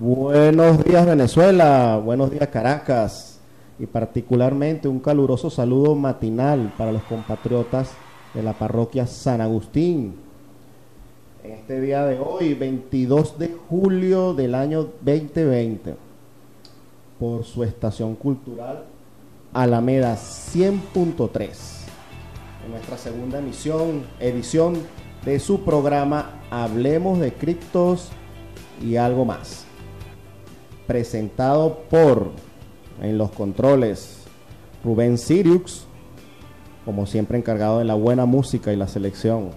Buenos días Venezuela, buenos días Caracas y particularmente un caluroso saludo matinal para los compatriotas de la parroquia San Agustín. En este día de hoy, 22 de julio del año 2020, por su estación cultural Alameda 100.3, en nuestra segunda emisión, edición de su programa Hablemos de Criptos y algo más. Presentado por, en los controles, Rubén Siriux, como siempre encargado de la buena música y la selección.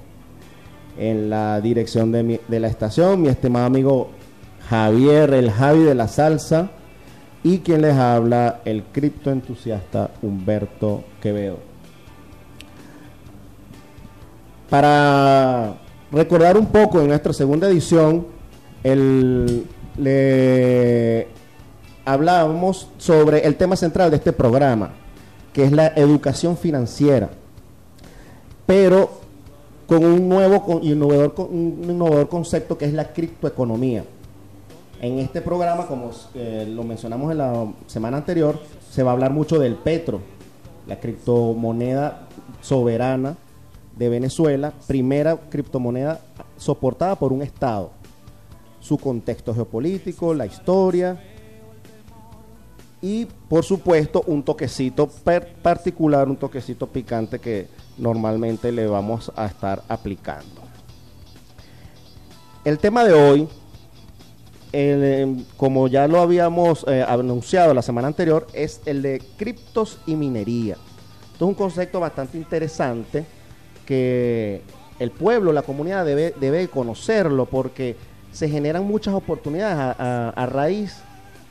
En la dirección de, de la estación, mi estimado amigo Javier, el Javi de la Salsa, y quien les habla, el criptoentusiasta Humberto Quevedo. Para recordar un poco en nuestra segunda edición, el, le hablábamos sobre el tema central de este programa, que es la educación financiera, pero con un nuevo innovador, un innovador concepto que es la criptoeconomía. En este programa, como eh, lo mencionamos en la semana anterior, se va a hablar mucho del petro, la criptomoneda soberana de Venezuela, primera criptomoneda soportada por un Estado. Su contexto geopolítico, la historia y, por supuesto, un toquecito particular, un toquecito picante que normalmente le vamos a estar aplicando. El tema de hoy, como ya lo habíamos eh, anunciado la semana anterior, es el de criptos y minería. Esto es un concepto bastante interesante que el pueblo, la comunidad debe, debe conocerlo porque se generan muchas oportunidades a, raíz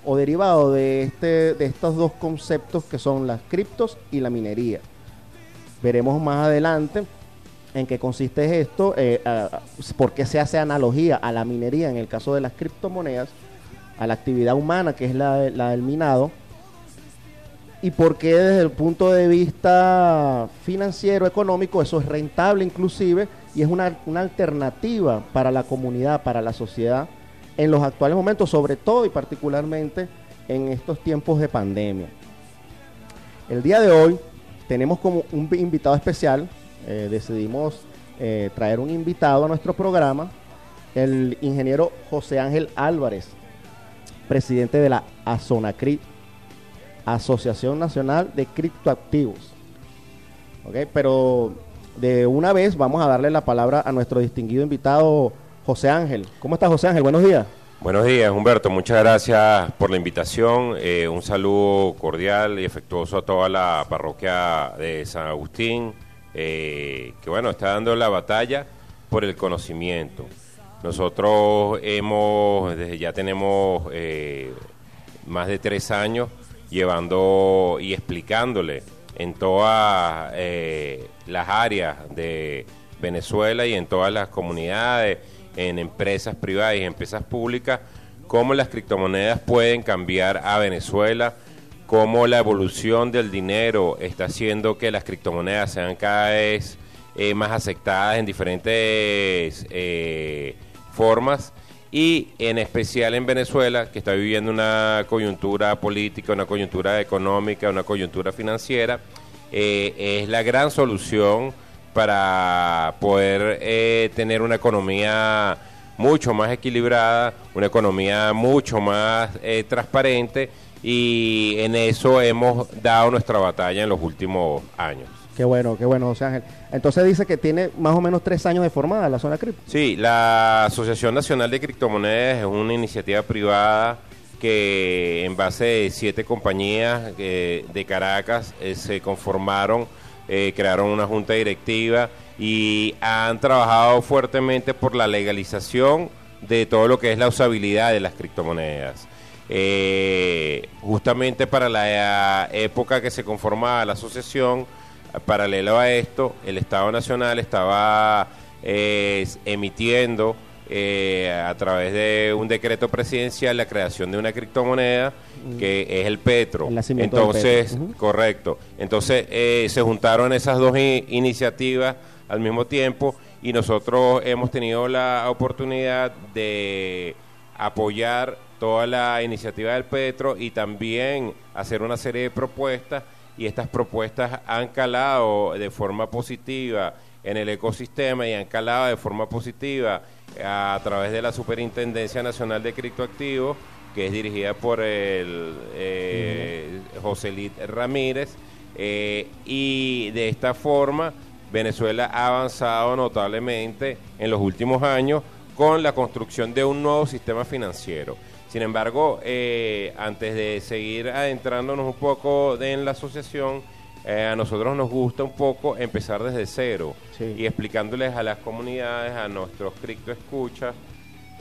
o derivado de, este, de estos dos conceptos que son las criptos y la minería. Veremos más adelante en qué consiste esto, eh, por qué se hace analogía a la minería en el caso de las criptomonedas, a la actividad humana que es la, la del minado, y por qué desde el punto de vista financiero, económico, eso es rentable inclusive y es una, alternativa para la comunidad, para la sociedad en los actuales momentos, sobre todo y particularmente en estos tiempos de pandemia. El día de hoy tenemos como un invitado especial, eh, decidimos eh, traer un invitado a nuestro programa, el ingeniero José Ángel Álvarez, presidente de la Azonacrit Asociación Nacional de Criptoactivos. ¿Ok? Pero de una vez vamos a darle la palabra a nuestro distinguido invitado José Ángel. ¿Cómo está José Ángel? Buenos días. Buenos días, Humberto. Muchas gracias por la invitación. Eh, un saludo cordial y afectuoso a toda la parroquia de San Agustín, eh, que bueno, está dando la batalla por el conocimiento. Nosotros hemos, desde ya tenemos eh, más de tres años llevando y explicándole en todas eh, las áreas de Venezuela y en todas las comunidades, en empresas privadas y empresas públicas, cómo las criptomonedas pueden cambiar a Venezuela, cómo la evolución del dinero está haciendo que las criptomonedas sean cada vez eh, más aceptadas en diferentes eh, formas y en especial en Venezuela, que está viviendo una coyuntura política, una coyuntura económica, una coyuntura financiera, eh, es la gran solución para poder eh, tener una economía mucho más equilibrada, una economía mucho más eh, transparente y en eso hemos dado nuestra batalla en los últimos años. Qué bueno, qué bueno, José Ángel. Entonces dice que tiene más o menos tres años de formada la zona cripto. Sí, la Asociación Nacional de Criptomonedas es una iniciativa privada que en base de siete compañías eh, de Caracas eh, se conformaron, eh, crearon una junta directiva y han trabajado fuertemente por la legalización de todo lo que es la usabilidad de las criptomonedas. justamente para la época que se conformaba la asociación, Paralelo a esto, el Estado Nacional estaba eh, emitiendo eh, a través de un decreto presidencial la creación de una criptomoneda que es el Petro. Entonces, correcto. Entonces eh, se juntaron esas dos iniciativas al mismo tiempo y nosotros hemos tenido la oportunidad de apoyar toda la iniciativa del Petro y también hacer una serie de propuestas y estas propuestas han calado de forma positiva en el ecosistema y han calado de forma positiva a través de la Superintendencia Nacional de Criptoactivos, que es dirigida por el eh, José Lid Ramírez, eh, y de esta forma Venezuela ha avanzado notablemente en los últimos años con la construcción de un nuevo sistema financiero. Sin embargo, eh, antes de seguir adentrándonos un poco en la asociación, eh, a nosotros nos gusta un poco empezar desde cero y explicándoles a las comunidades, a nuestros criptoescuchas,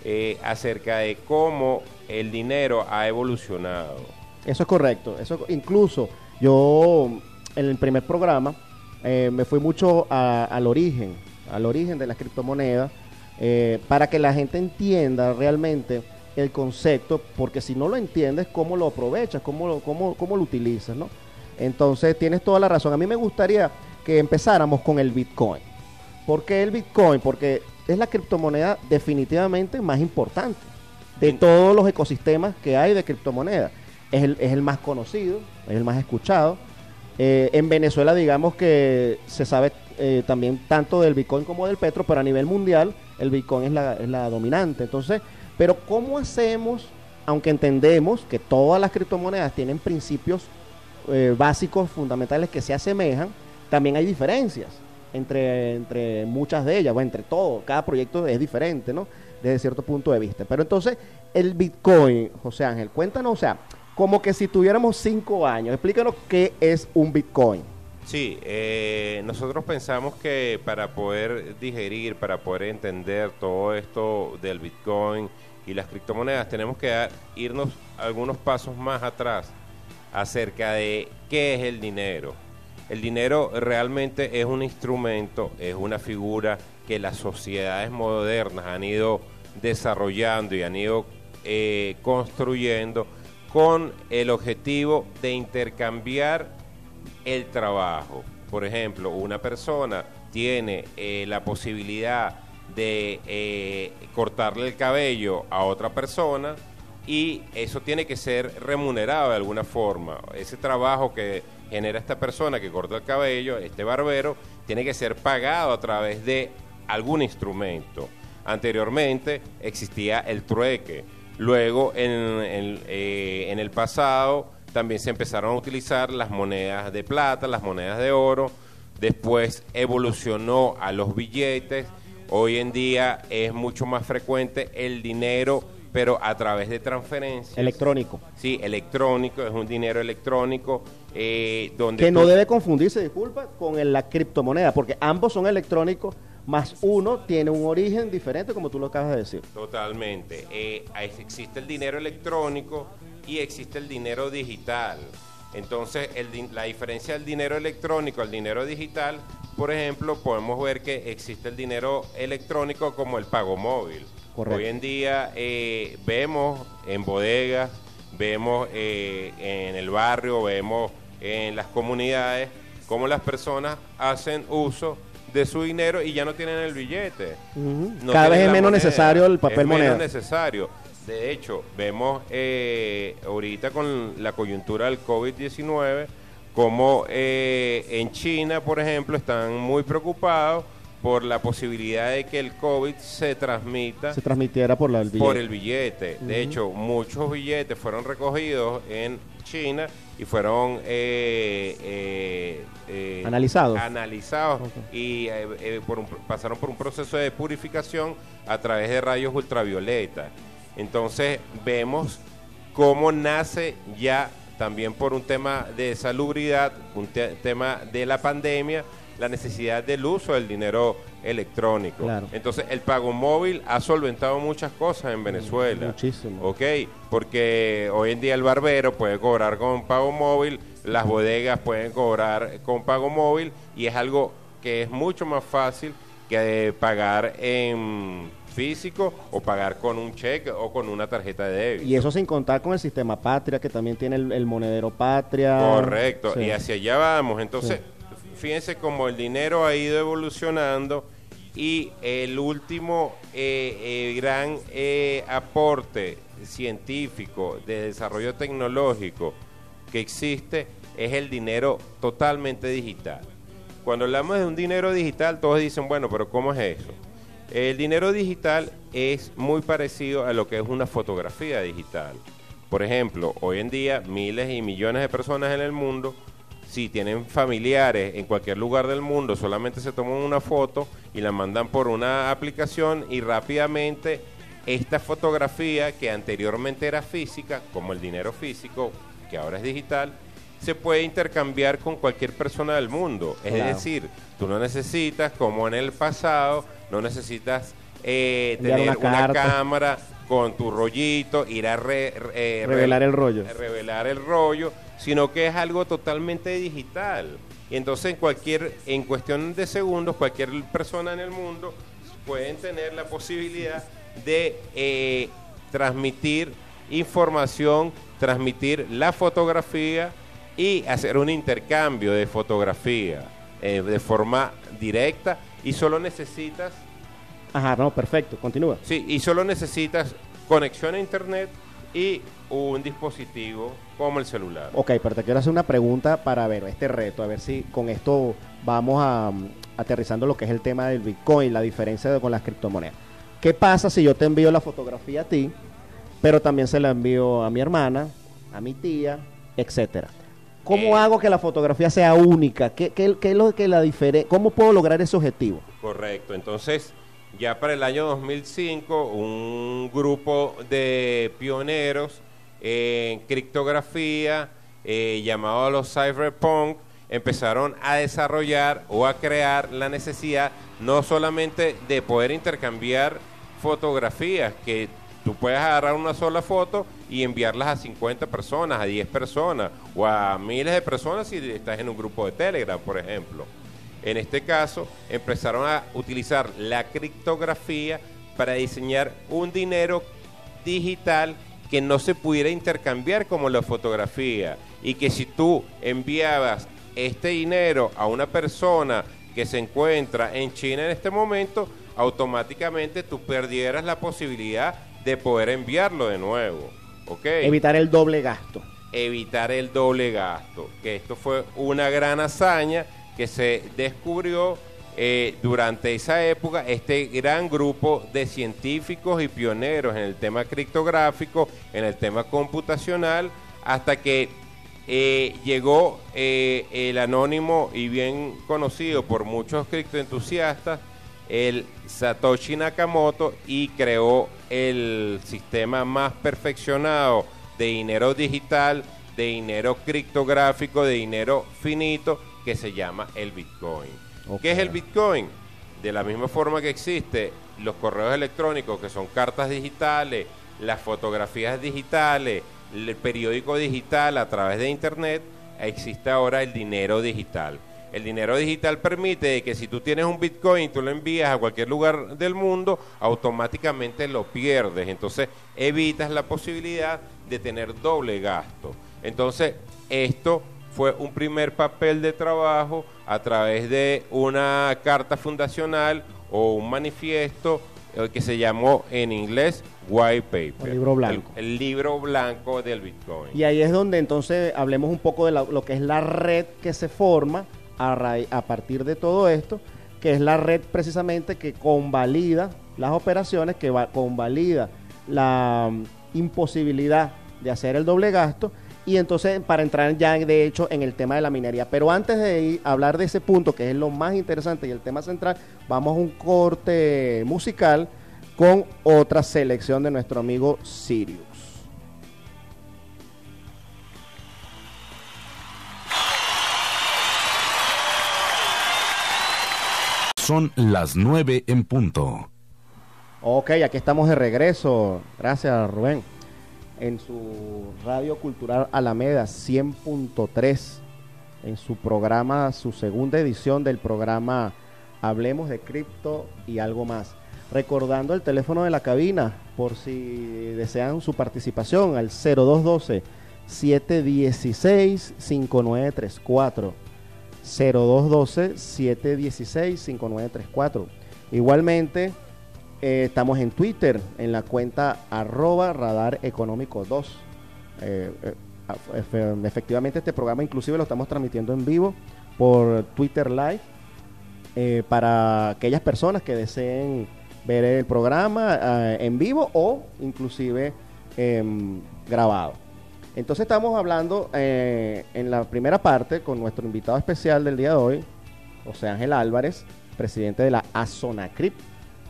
eh, acerca de cómo el dinero ha evolucionado. Eso es correcto. Eso incluso yo en el primer programa eh, me fui mucho al origen, al origen de las criptomonedas, eh, para que la gente entienda realmente el concepto, porque si no lo entiendes, ¿cómo lo aprovechas? ¿Cómo lo, cómo, cómo lo utilizas? ¿no? Entonces, tienes toda la razón. A mí me gustaría que empezáramos con el Bitcoin. ¿Por qué el Bitcoin? Porque es la criptomoneda definitivamente más importante de todos los ecosistemas que hay de criptomonedas. Es el, es el más conocido, es el más escuchado. Eh, en Venezuela, digamos que se sabe eh, también tanto del Bitcoin como del Petro, pero a nivel mundial el Bitcoin es la, es la dominante. Entonces, pero ¿cómo hacemos, aunque entendemos que todas las criptomonedas tienen principios eh, básicos, fundamentales que se asemejan, también hay diferencias entre, entre muchas de ellas, o entre todo, cada proyecto es diferente, ¿no? Desde cierto punto de vista. Pero entonces, el Bitcoin, José Ángel, cuéntanos, o sea, como que si tuviéramos cinco años, explícanos qué es un Bitcoin. Sí, eh, nosotros pensamos que para poder digerir, para poder entender todo esto del Bitcoin y las criptomonedas, tenemos que irnos algunos pasos más atrás acerca de qué es el dinero. El dinero realmente es un instrumento, es una figura que las sociedades modernas han ido desarrollando y han ido eh, construyendo con el objetivo de intercambiar el trabajo. Por ejemplo, una persona tiene eh, la posibilidad de eh, cortarle el cabello a otra persona y eso tiene que ser remunerado de alguna forma. Ese trabajo que genera esta persona que corta el cabello, este barbero, tiene que ser pagado a través de algún instrumento. Anteriormente existía el trueque. Luego, en, eh, en el pasado, también se empezaron a utilizar las monedas de plata, las monedas de oro. Después evolucionó a los billetes. Hoy en día es mucho más frecuente el dinero pero a través de transferencias. Electrónico. Sí, electrónico, es un dinero electrónico. Eh, donde que no debe confundirse, disculpa, con la criptomoneda, porque ambos son electrónicos, más uno tiene un origen diferente, como tú lo acabas de decir. Totalmente. Eh, existe el dinero electrónico y existe el dinero digital. Entonces, la diferencia del dinero electrónico al dinero digital, por ejemplo, podemos ver que existe el dinero electrónico como el pago móvil. Hoy en día eh, vemos en bodegas, vemos eh, en el barrio, vemos en las comunidades cómo las personas hacen uso de su dinero y ya no tienen el billete. Cada vez es menos necesario el papel es moneda. menos necesario. De hecho, vemos eh, ahorita con la coyuntura del COVID-19 como en China, por ejemplo, están muy preocupados por la posibilidad de que el COVID se transmita. Se transmitiera por, la, el billete. Por el billete. De hecho, muchos billetes fueron recogidos en China y fueron eh, eh, eh, analizados. Analizados y pasaron por un proceso de purificación a través de rayos ultravioleta. Entonces vemos cómo nace ya también por un tema de salubridad, un tema de la pandemia, la necesidad del uso del dinero electrónico. Entonces, el pago móvil ha solventado muchas cosas en Venezuela. Muchísimo. Ok, porque hoy en día el barbero puede cobrar con pago móvil, las bodegas pueden cobrar con pago móvil y es algo que es mucho más fácil que pagar en físico o pagar con un cheque o con una tarjeta de débito. Y eso sin contar con el sistema Patria, que también tiene el, monedero Patria. Correcto, y hacia allá vamos. Entonces, fíjense cómo el dinero ha ido evolucionando Y el último eh, eh, gran eh, aporte científico de desarrollo tecnológico que existe es el dinero totalmente digital. Cuando hablamos de un dinero digital, todos dicen, bueno, pero ¿cómo es eso? El dinero digital es muy parecido a lo que es una fotografía digital. Por ejemplo, hoy en día miles y millones de personas en el mundo, si tienen familiares en cualquier lugar del mundo, solamente se toman una foto y la mandan por una aplicación y rápidamente esta fotografía que anteriormente era física, como el dinero físico, que ahora es digital, se puede intercambiar con cualquier persona del mundo. Es decir, tú no necesitas, como en el pasado, no necesitas eh, tener una, cámara con tu rollito, ir a eh, revelar el rollo. Revelar el rollo, sino que es algo totalmente digital. Y entonces en cualquier, en cuestión de segundos, cualquier persona en el mundo pueden tener la posibilidad de eh, transmitir información, transmitir la fotografía y hacer un intercambio de fotografía eh, de forma directa y solo necesitas... Ajá, no, perfecto, continúa. Sí, y solo necesitas conexión a internet y un dispositivo como el celular. Ok, pero te quiero hacer una pregunta para ver este reto, a ver si con esto vamos a, mm, aterrizando lo que es el tema del Bitcoin, la diferencia con las criptomonedas. ¿Qué pasa si yo te envío la fotografía a ti, pero también se la envío a mi hermana, a mi tía, etcétera? ¿Cómo eh, hago que la fotografía sea única? ¿Qué, es lo que la diferencia? ¿Cómo puedo lograr ese objetivo? Correcto. Entonces, ya para el año 2005, un grupo de pioneros en criptografía eh, llamado los cyberpunk empezaron a desarrollar o a crear la necesidad no solamente de poder intercambiar fotografías, que tú puedes agarrar una sola foto y enviarlas a 50 personas, a 10 personas o a miles de personas si estás en un grupo de Telegram, por ejemplo. En este caso, empezaron a utilizar la criptografía para diseñar un dinero digital que no se pudiera intercambiar como la fotografía y que si tú enviabas este dinero a una persona que se encuentra en China en este momento, automáticamente tú perdieras la posibilidad de poder enviarlo de nuevo. ¿Okay? Evitar el doble gasto. Evitar el doble gasto. Que esto fue una gran hazaña que se descubrió eh, durante esa época este gran grupo de científicos y pioneros en el tema criptográfico, en el tema computacional, hasta que eh, llegó eh, el anónimo y bien conocido por muchos criptoentusiastas, el Satoshi Nakamoto, y creó el sistema más perfeccionado de dinero digital, de dinero criptográfico, de dinero finito, que se llama el Bitcoin. ¿Qué es el Bitcoin? De la misma forma que existe los correos electrónicos, que son cartas digitales, las fotografías digitales, el periódico digital a través de Internet, existe ahora el dinero digital. El dinero digital permite que si tú tienes un Bitcoin y tú lo envías a cualquier lugar del mundo, automáticamente lo pierdes. Entonces evitas la posibilidad de tener doble gasto. Entonces esto fue un primer papel de trabajo a través de una carta fundacional o un manifiesto eh, que se llamó en inglés White Paper. El libro blanco. El, libro blanco del Bitcoin. Y ahí es donde entonces hablemos un poco de lo que es la red que se forma a, partir de todo esto, que es la red precisamente que convalida las operaciones, que va, convalida la mm, imposibilidad de hacer el doble gasto y entonces para entrar ya de hecho en el tema de la minería. Pero antes de ir hablar de ese punto, que es lo más interesante y el tema central, vamos a un corte musical con otra selección de nuestro amigo Sirius. Son las nueve en punto. Ok, aquí estamos de regreso. Gracias, Rubén en su radio cultural Alameda 100.3, en su programa, su segunda edición del programa Hablemos de Cripto y algo más. Recordando el teléfono de la cabina, por si desean su participación, al 0212 716 5934. 0212 716 5934 Igualmente, eh, estamos en Twitter, en la cuenta arroba radar económico 2. Eh, eh, efe- efectivamente, este programa inclusive lo estamos transmitiendo en vivo por Twitter Live para aquellas personas que deseen ver el programa en vivo o inclusive em, grabado. Entonces estamos hablando eh, en la primera parte con nuestro invitado especial del día de hoy, José Ángel Álvarez, presidente de la ASONACRIP,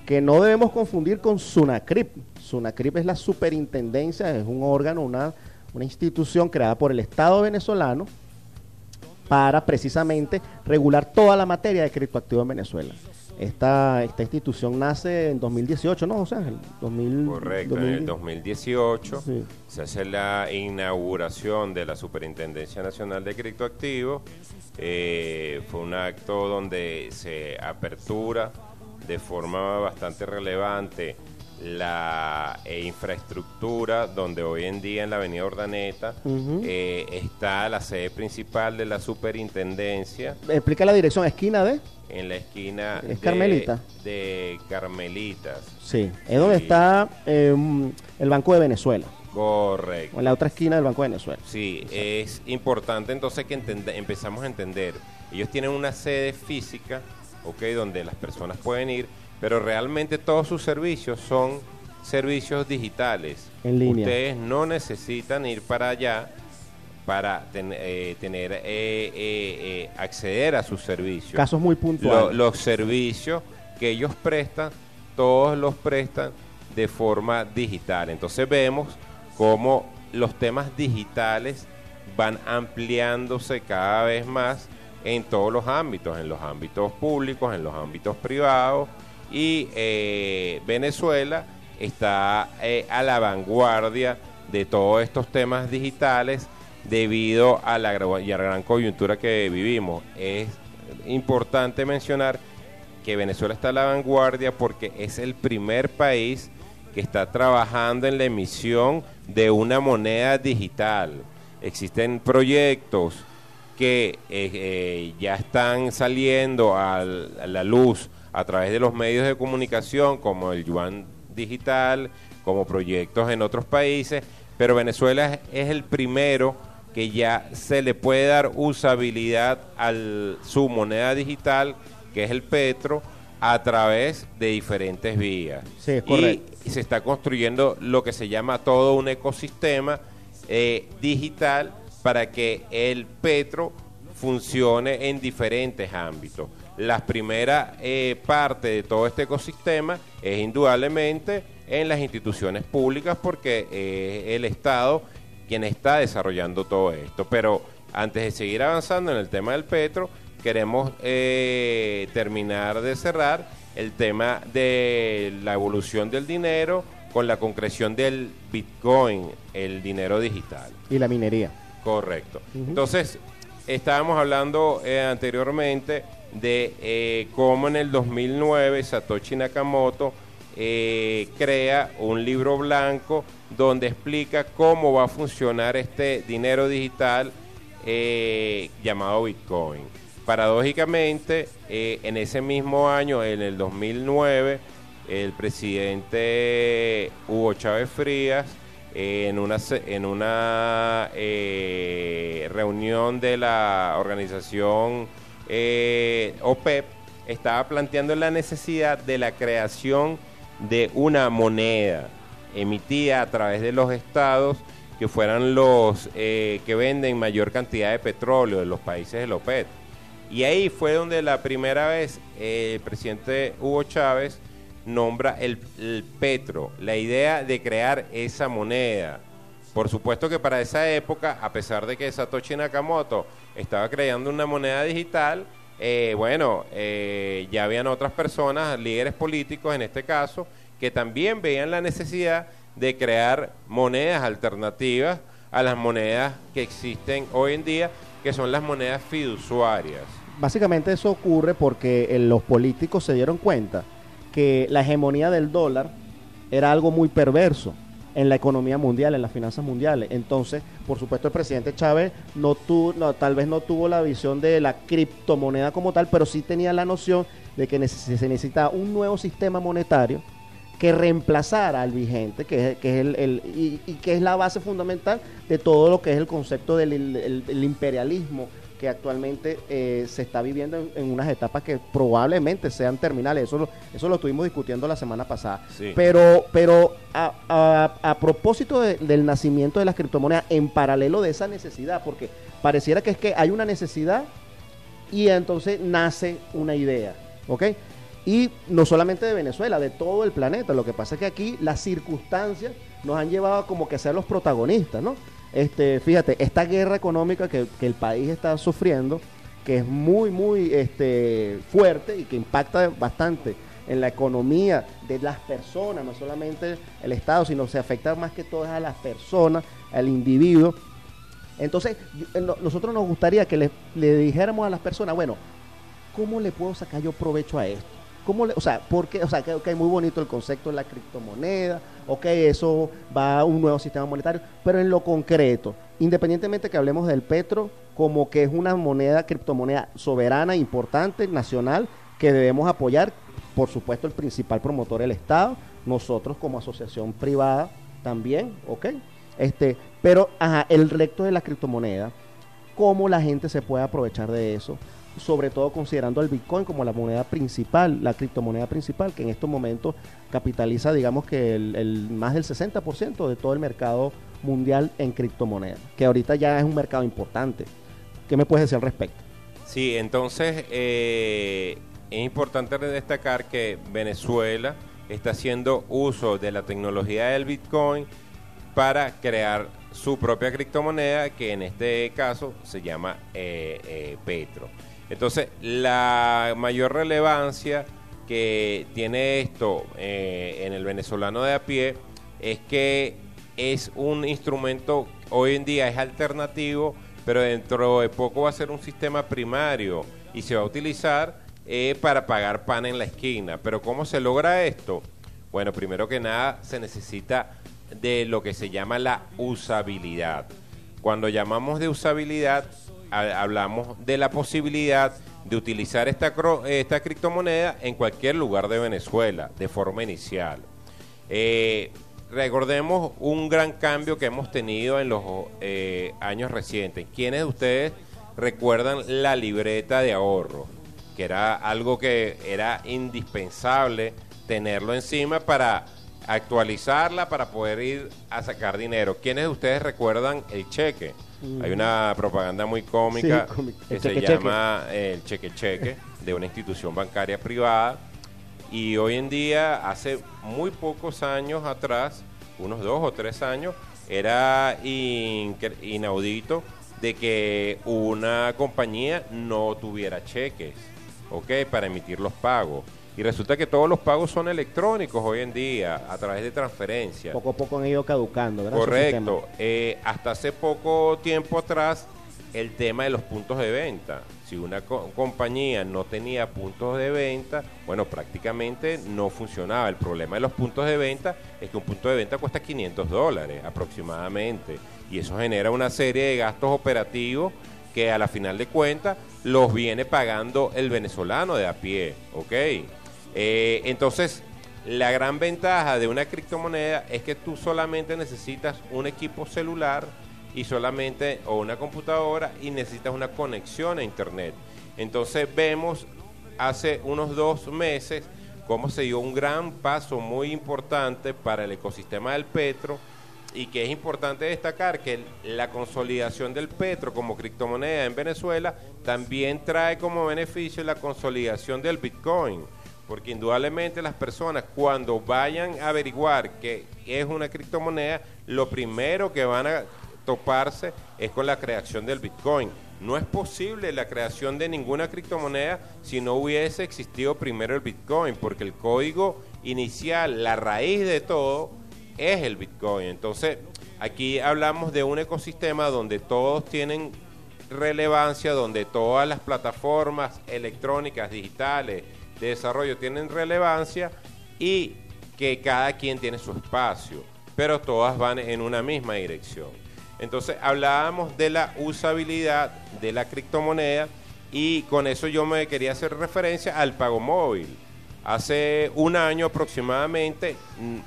que no debemos confundir con SUNACRIP. SUNACRIP es la superintendencia, es un órgano, una, una institución creada por el Estado venezolano para precisamente regular toda la materia de criptoactivos en Venezuela. Esta, esta institución nace en 2018, ¿no, José Ángel? 2000, Correcto, en el 2018 Sí. se hace la inauguración de la Superintendencia Nacional de Criptoactivos. Eh, fue un acto donde se apertura de forma bastante relevante la eh, infraestructura donde hoy en día en la avenida Ordaneta eh, está la sede principal de la superintendencia Explica la dirección, esquina de... en la esquina ¿Es de- Carmelita? de Carmelitas. Sí, es donde Sí. está eh, el Banco de Venezuela, Correcto. en la otra esquina del Banco de Venezuela. Sí, es importante entonces que empezamos a entender. Ellos tienen una sede física, ok, donde las personas pueden ir, pero realmente todos sus servicios son servicios digitales. En línea. Ustedes no necesitan ir para allá para ten- eh, tener eh, eh, acceder a sus servicios. Casos muy Lo- puntuales. los servicios que ellos prestan, todos los prestan de forma digital. Entonces vemos cómo los temas digitales van ampliándose cada vez más en todos los ámbitos, en los ámbitos públicos, en los ámbitos privados. Y eh, Venezuela está eh, a la vanguardia de todos estos temas digitales debido a la, a la gran coyuntura que vivimos. Es importante mencionar que Venezuela está a la vanguardia porque es el primer país que está trabajando en la emisión de una moneda digital. Existen proyectos que eh, eh, ya están saliendo al- a la luz a través de los medios de comunicación como el yuan digital, como proyectos en otros países, pero Venezuela es, el primero que ya se le puede dar usabilidad a su moneda digital, que es el petro, a través de diferentes vías. Sí, es Y- correcto. y se está construyendo lo que se llama todo un ecosistema eh, digital para que el petro funcione en diferentes ámbitos. La primera eh, parte de todo este ecosistema es indudablemente en las instituciones públicas porque es el Estado quien está desarrollando todo esto. Pero antes de seguir avanzando en el tema del petro, queremos eh, terminar de cerrar el tema de la evolución del dinero con la concreción del Bitcoin, el dinero digital. Y la minería. Correcto. Entonces, estábamos hablando eh, anteriormente de eh, cómo en el 2009 Satoshi Nakamoto eh, crea un libro blanco donde explica cómo va a funcionar este dinero digital eh, llamado Bitcoin. Paradójicamente, en ese mismo año, en el 2009, el presidente Hugo Chávez Frías, en una, en una reunión de la organización eh, OPEP, estaba planteando la necesidad de la creación de una moneda emitida a través de los estados que fueran los eh, que venden mayor cantidad de petróleo de los países de la OPEP. Y ahí fue donde la primera vez eh, el presidente Hugo Chávez nombra el petro, la idea de crear esa moneda. Por supuesto que para esa época, a pesar de que Satoshi Nakamoto estaba creando una moneda digital, eh, bueno, eh, ya habían otras personas, líderes políticos en este caso, que también veían la necesidad de crear monedas alternativas a las monedas que existen hoy en día, que son las monedas fiduciarias. Básicamente eso ocurre porque eh, los políticos se dieron cuenta que la hegemonía del dólar era algo muy perverso, en la economía mundial, en las finanzas mundiales. Entonces, por supuesto, el presidente Chávez no tuvo, no, tal vez no tuvo la visión de la criptomoneda como tal, pero sí tenía la noción de que se necesitaba un nuevo sistema monetario que reemplazara al vigente, que que es el, y, que es la base fundamental de todo lo que es el concepto del imperialismo que actualmente eh, se está viviendo en, unas etapas que probablemente sean terminales. Eso lo, eso lo estuvimos discutiendo la semana pasada. Pero, pero a, propósito del nacimiento de las criptomonedas, en paralelo de esa necesidad, porque pareciera que es que hay una necesidad y entonces nace una idea. ¿Ok? Y no solamente de Venezuela, de todo el planeta. Lo que pasa es que aquí las circunstancias nos han llevado como que a ser los protagonistas, ¿no? Este, fíjate, esta guerra económica que, el país está sufriendo, que es muy, muy este, fuerte y que impacta bastante en la economía de las personas, no solamente el Estado, sino se afecta más que todo a las personas, al individuo. Entonces, nosotros nos gustaría que le dijéramos a las personas, bueno, ¿cómo le puedo sacar yo provecho a esto? ¿Cómo o sea, porque, o sea, que okay, muy bonito el concepto de la criptomoneda, ok, eso va a un nuevo sistema monetario, pero en lo concreto, independientemente que hablemos del petro como que es una moneda, criptomoneda soberana, importante, nacional, que debemos apoyar, por supuesto el principal promotor el Estado, nosotros como asociación privada también, ok, este, pero ajá, el recto de la criptomoneda, cómo la gente se puede aprovechar de eso, sobre todo considerando el Bitcoin como la moneda principal, la criptomoneda principal, que en estos momentos capitaliza, digamos que el, más del 60% de todo el mercado mundial en criptomonedas, que ahorita ya es un mercado importante. ¿Qué me puedes decir al respecto? Sí, entonces eh, es importante destacar que Venezuela está haciendo uso de la tecnología del Bitcoin para crear su propia criptomoneda, que en este caso se llama eh, eh, Petro. Entonces, la mayor relevancia que tiene esto eh, en el venezolano de a pie es que es un instrumento, hoy en día es alternativo, pero dentro de poco va a ser un sistema primario y se va a utilizar eh, para pagar pan en la esquina. Pero ¿cómo se logra esto? Bueno, primero que nada se necesita de lo que se llama la usabilidad. Cuando llamamos de usabilidad, hablamos de la posibilidad de utilizar esta, esta criptomoneda en cualquier lugar de Venezuela de forma inicial. Eh, recordemos un gran cambio que hemos tenido en los eh, años recientes. ¿Quiénes de ustedes recuerdan la libreta de ahorro? Que era algo que era indispensable tenerlo encima para actualizarla, para poder ir a sacar dinero. ¿Quiénes de ustedes recuerdan el cheque? Hay una propaganda muy cómica que se llama el cheque cheque de una institución bancaria privada. Y hoy en día, hace muy pocos años atrás, unos dos o tres años, era inaudito de que una compañía no tuviera cheques, ¿ok? Para emitir los pagos. Y resulta que todos los pagos son electrónicos hoy en día, a través de transferencias. Poco a poco han ido caducando, ¿verdad? Correcto. Eh, hasta hace poco tiempo atrás, el tema de los puntos de venta. Si una compañía no tenía puntos de venta, bueno, prácticamente no funcionaba. El problema de los puntos de venta es que un punto de venta cuesta 500 dólares aproximadamente. Y eso genera una serie de gastos operativos que a la final de cuentas los viene pagando el venezolano de a pie, ¿ok? Eh, entonces, la gran ventaja de una criptomoneda es que tú solamente necesitas un equipo celular y solamente o una computadora y necesitas una conexión a internet. Entonces vemos hace unos dos meses cómo se dio un gran paso muy importante para el ecosistema del petro y que es importante destacar que la consolidación del petro como criptomoneda en Venezuela también trae como beneficio la consolidación del bitcoin porque indudablemente las personas cuando vayan a averiguar qué es una criptomoneda, lo primero que van a toparse es con la creación del Bitcoin. No es posible la creación de ninguna criptomoneda si no hubiese existido primero el Bitcoin, porque el código inicial, la raíz de todo, es el Bitcoin. Entonces, aquí hablamos de un ecosistema donde todos tienen relevancia, donde todas las plataformas electrónicas, digitales, de desarrollo tienen relevancia y que cada quien tiene su espacio. pero todas van en una misma dirección. Entonces hablábamos de la usabilidad de la criptomoneda y con eso yo me quería hacer referencia al pago móvil. Hace un año aproximadamente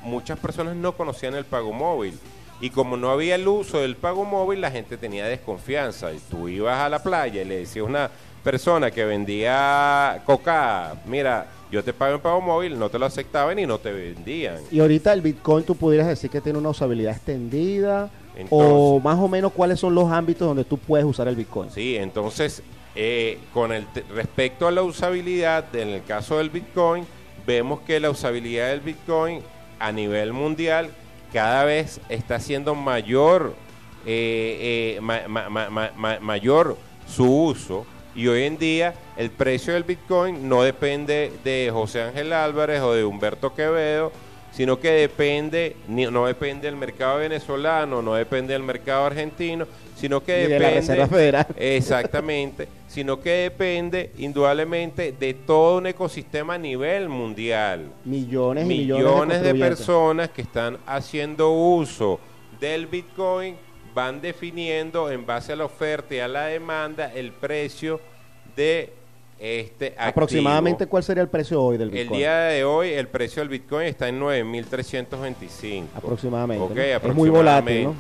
muchas personas no conocían el pago móvil y como no había el uso del pago móvil la gente tenía desconfianza. Y tú ibas a la playa y le decías una persona que vendía coca, mira, yo te pago en pago móvil, no te lo aceptaban y no te vendían. Y ahorita el Bitcoin tú pudieras decir que tiene una usabilidad extendida o más o menos cuáles son los ámbitos donde tú puedes usar el Bitcoin. Sí, entonces eh, con el respecto a la usabilidad, en el caso del Bitcoin, vemos que la usabilidad del Bitcoin a nivel mundial cada vez está siendo mayor, eh, eh, mayor su uso y hoy en día el precio del Bitcoin no depende de José Ángel Álvarez o de Humberto Quevedo, sino que depende, no depende del mercado venezolano, no depende del mercado argentino, sino que depende... De la Reserva Federal. Exactamente, sino que depende indudablemente de todo un ecosistema a nivel mundial. Millones y millones, millones de personas que están haciendo uso del Bitcoin van definiendo en base a la oferta y a la demanda el precio de este activo. Aproximadamente cuál sería el precio hoy del Bitcoin? El día de hoy el precio del Bitcoin está en 9.325. Aproximadamente. Es muy volátil.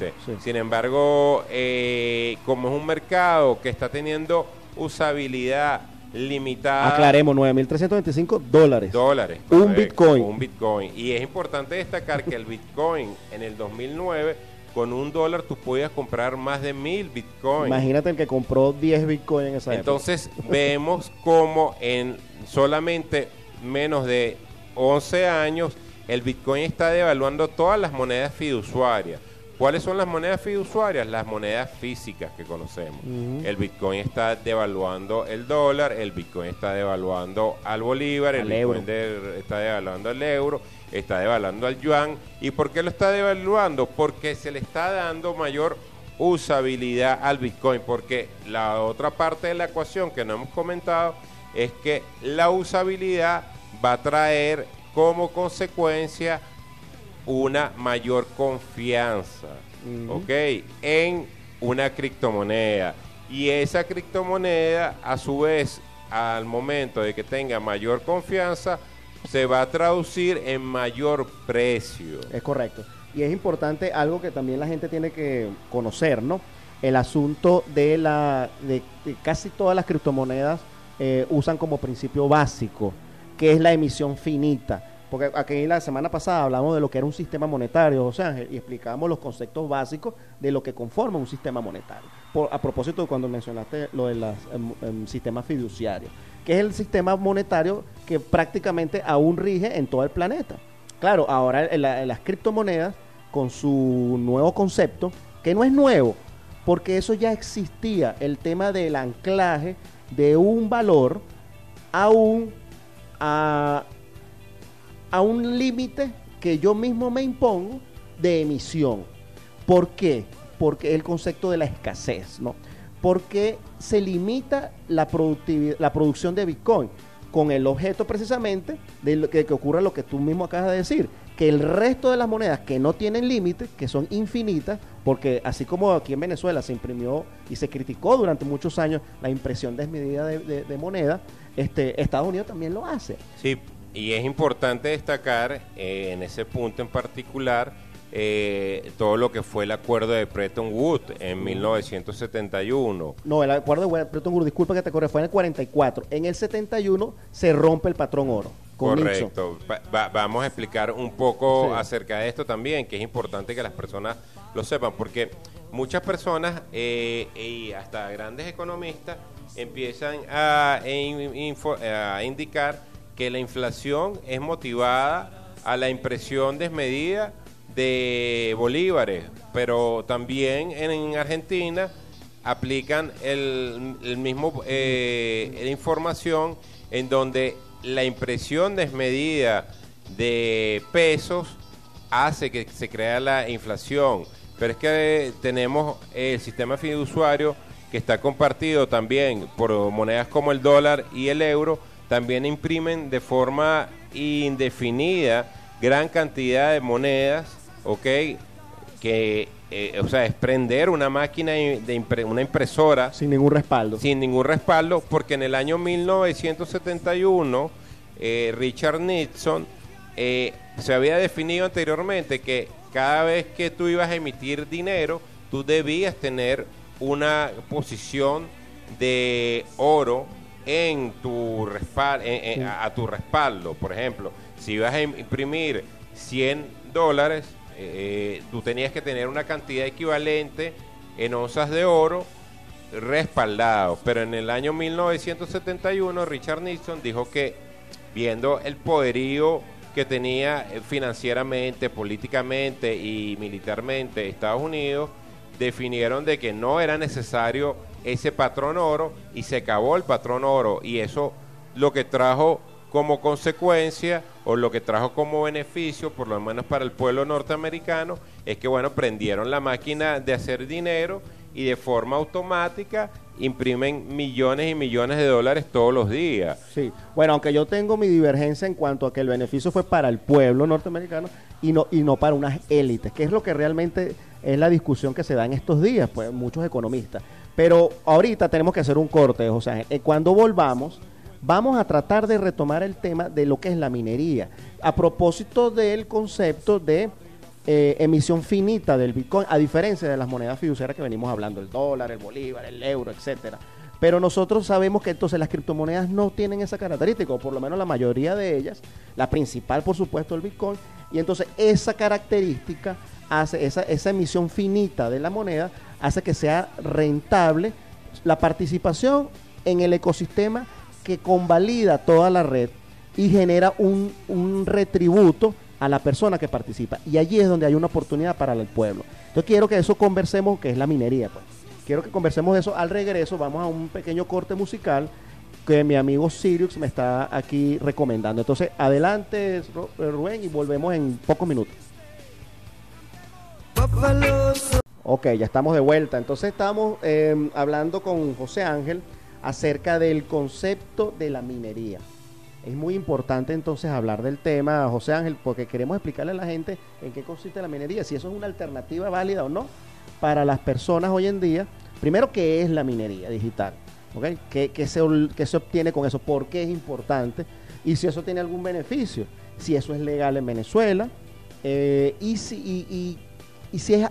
Sin embargo, eh, como es un mercado que está teniendo usabilidad limitada. Aclaremos, 9.325 dólares. Dólares. Un Bitcoin. Un Bitcoin. Y es importante destacar que el Bitcoin en el 2009 con un dólar tú podías comprar más de mil bitcoins. Imagínate el que compró 10 bitcoins en esa Entonces vemos como en solamente menos de 11 años el bitcoin está devaluando todas las monedas fiduciarias. ¿Cuáles son las monedas fiduciarias? Las monedas físicas que conocemos. El Bitcoin está devaluando el dólar, el Bitcoin está devaluando al bolívar, el Bitcoin está devaluando el euro, está devaluando al yuan. ¿Y por qué lo está devaluando? Porque se le está dando mayor usabilidad al Bitcoin. Porque la otra parte de la ecuación que no hemos comentado es que la usabilidad va a traer como consecuencia una mayor confianza, En una criptomoneda. Y esa criptomoneda, a su vez, al momento de que tenga mayor confianza, se va a traducir en mayor precio. Es correcto. Y es importante algo que también la gente tiene que conocer, ¿no? El asunto de la de, casi todas las criptomonedas eh, usan como principio básico, que es la emisión finita. Porque aquí la semana pasada hablamos de lo que era un sistema monetario, o sea, y explicamos los conceptos básicos de lo que conforma un sistema monetario. a propósito de cuando mencionaste lo del em, em, sistema fiduciario, que es el sistema monetario que prácticamente aún rige en todo el planeta. Claro, ahora las criptomonedas, con su nuevo concepto, que no es nuevo, porque eso ya existía, el tema del anclaje de un valor a un, a, a un límite que yo mismo me impongo de emisión. ¿Por qué? Porque el concepto de la escasez, ¿no? Porque se limita la, productividad, la producción de Bitcoin con el objeto precisamente de que, que ocurra lo que tú mismo acabas de decir, que el resto de las monedas que no tienen límite, que son infinitas, porque así como aquí en Venezuela se imprimió y se criticó durante muchos años la impresión desmedida de, de moneda, este, Estados Unidos también lo hace. Sí, y es importante destacar eh, en ese punto en particular eh, todo lo que fue el acuerdo de Bretton Woods en 1971. No, el acuerdo de Bretton Woods, disculpa que te corre, fue en el 44. En el 71 se rompe el patrón oro. Correcto. vamos a explicar un poco acerca de esto también, que es importante que las personas lo sepan, porque muchas personas eh, y hasta grandes economistas empiezan a, a indicar que la inflación es motivada a la impresión desmedida de bolívares, pero también en Argentina aplican el, mismo eh, información en donde la impresión desmedida de pesos hace que se crea la inflación. Pero es que tenemos el sistema fiduciario que está compartido también por monedas como el dólar y el euro, también imprimen de forma indefinida gran cantidad de monedas ¿ok? Que, eh, o sea, es prender una máquina de impre- una impresora Sin ningún respaldo. sin ningún respaldo, porque en el año 1971 eh, Richard Nixon eh, se había definido anteriormente que cada vez que tú ibas a emitir dinero, tú debías tener una posición de oro en tu respal- en- en- Sí. a, a tu respaldo. Por ejemplo, si ibas a im- imprimir 100 dólares, eh, tú tenías que tener una cantidad equivalente en onzas de oro respaldado. Pero en el año 1971 Richard Nixon dijo que viendo el poderío que tenía eh, financieramente, políticamente y militarmente Estados Unidos, definieron de que no era necesario ese patrón oro y se acabó el patrón oro y eso lo que trajo como consecuencia o lo que trajo como beneficio, por lo menos para el pueblo norteamericano, es que bueno, prendieron la máquina de hacer dinero y de forma automática imprimen millones y millones de dólares todos los días. Sí, bueno, aunque yo tengo mi divergencia en cuanto a que el beneficio fue para el pueblo norteamericano y no, y no para unas élites, que es lo que realmente es la discusión que se da en estos días, pues muchos economistas. Pero ahorita tenemos que hacer un corte, José Ángel. Eh, Cuando volvamos, vamos a tratar de retomar el tema de lo que es la minería, a propósito del concepto de eh, emisión finita del Bitcoin, a diferencia de las monedas fiduciarias que venimos hablando, el dólar, el bolívar, el euro, etcétera. Pero nosotros sabemos que entonces las criptomonedas no tienen esa característica, o por lo menos la mayoría de ellas, la principal por supuesto el Bitcoin, y entonces esa característica hace, esa, esa emisión finita de la moneda, hace que sea rentable la participación en el ecosistema que convalida toda la red y genera un, un retributo a la persona que participa. Y allí es donde hay una oportunidad para el pueblo. Entonces quiero que eso conversemos, que es la minería. Pues. Quiero que conversemos de eso. Al regreso vamos a un pequeño corte musical que mi amigo Sirius me está aquí recomendando. Entonces, adelante, Ru- Rubén, y volvemos en pocos minutos. Ok, ya estamos de vuelta. Entonces estamos eh, hablando con José Ángel acerca del concepto de la minería. Es muy importante entonces hablar del tema, José Ángel, porque queremos explicarle a la gente en qué consiste la minería, si eso es una alternativa válida o no para las personas hoy en día. Primero, ¿qué es la minería digital? ¿Ok? ¿Qué, qué se, qué se obtiene con eso? ¿Por qué es importante? Y si eso tiene algún beneficio. Si eso es legal en Venezuela. eh, y, si, y si es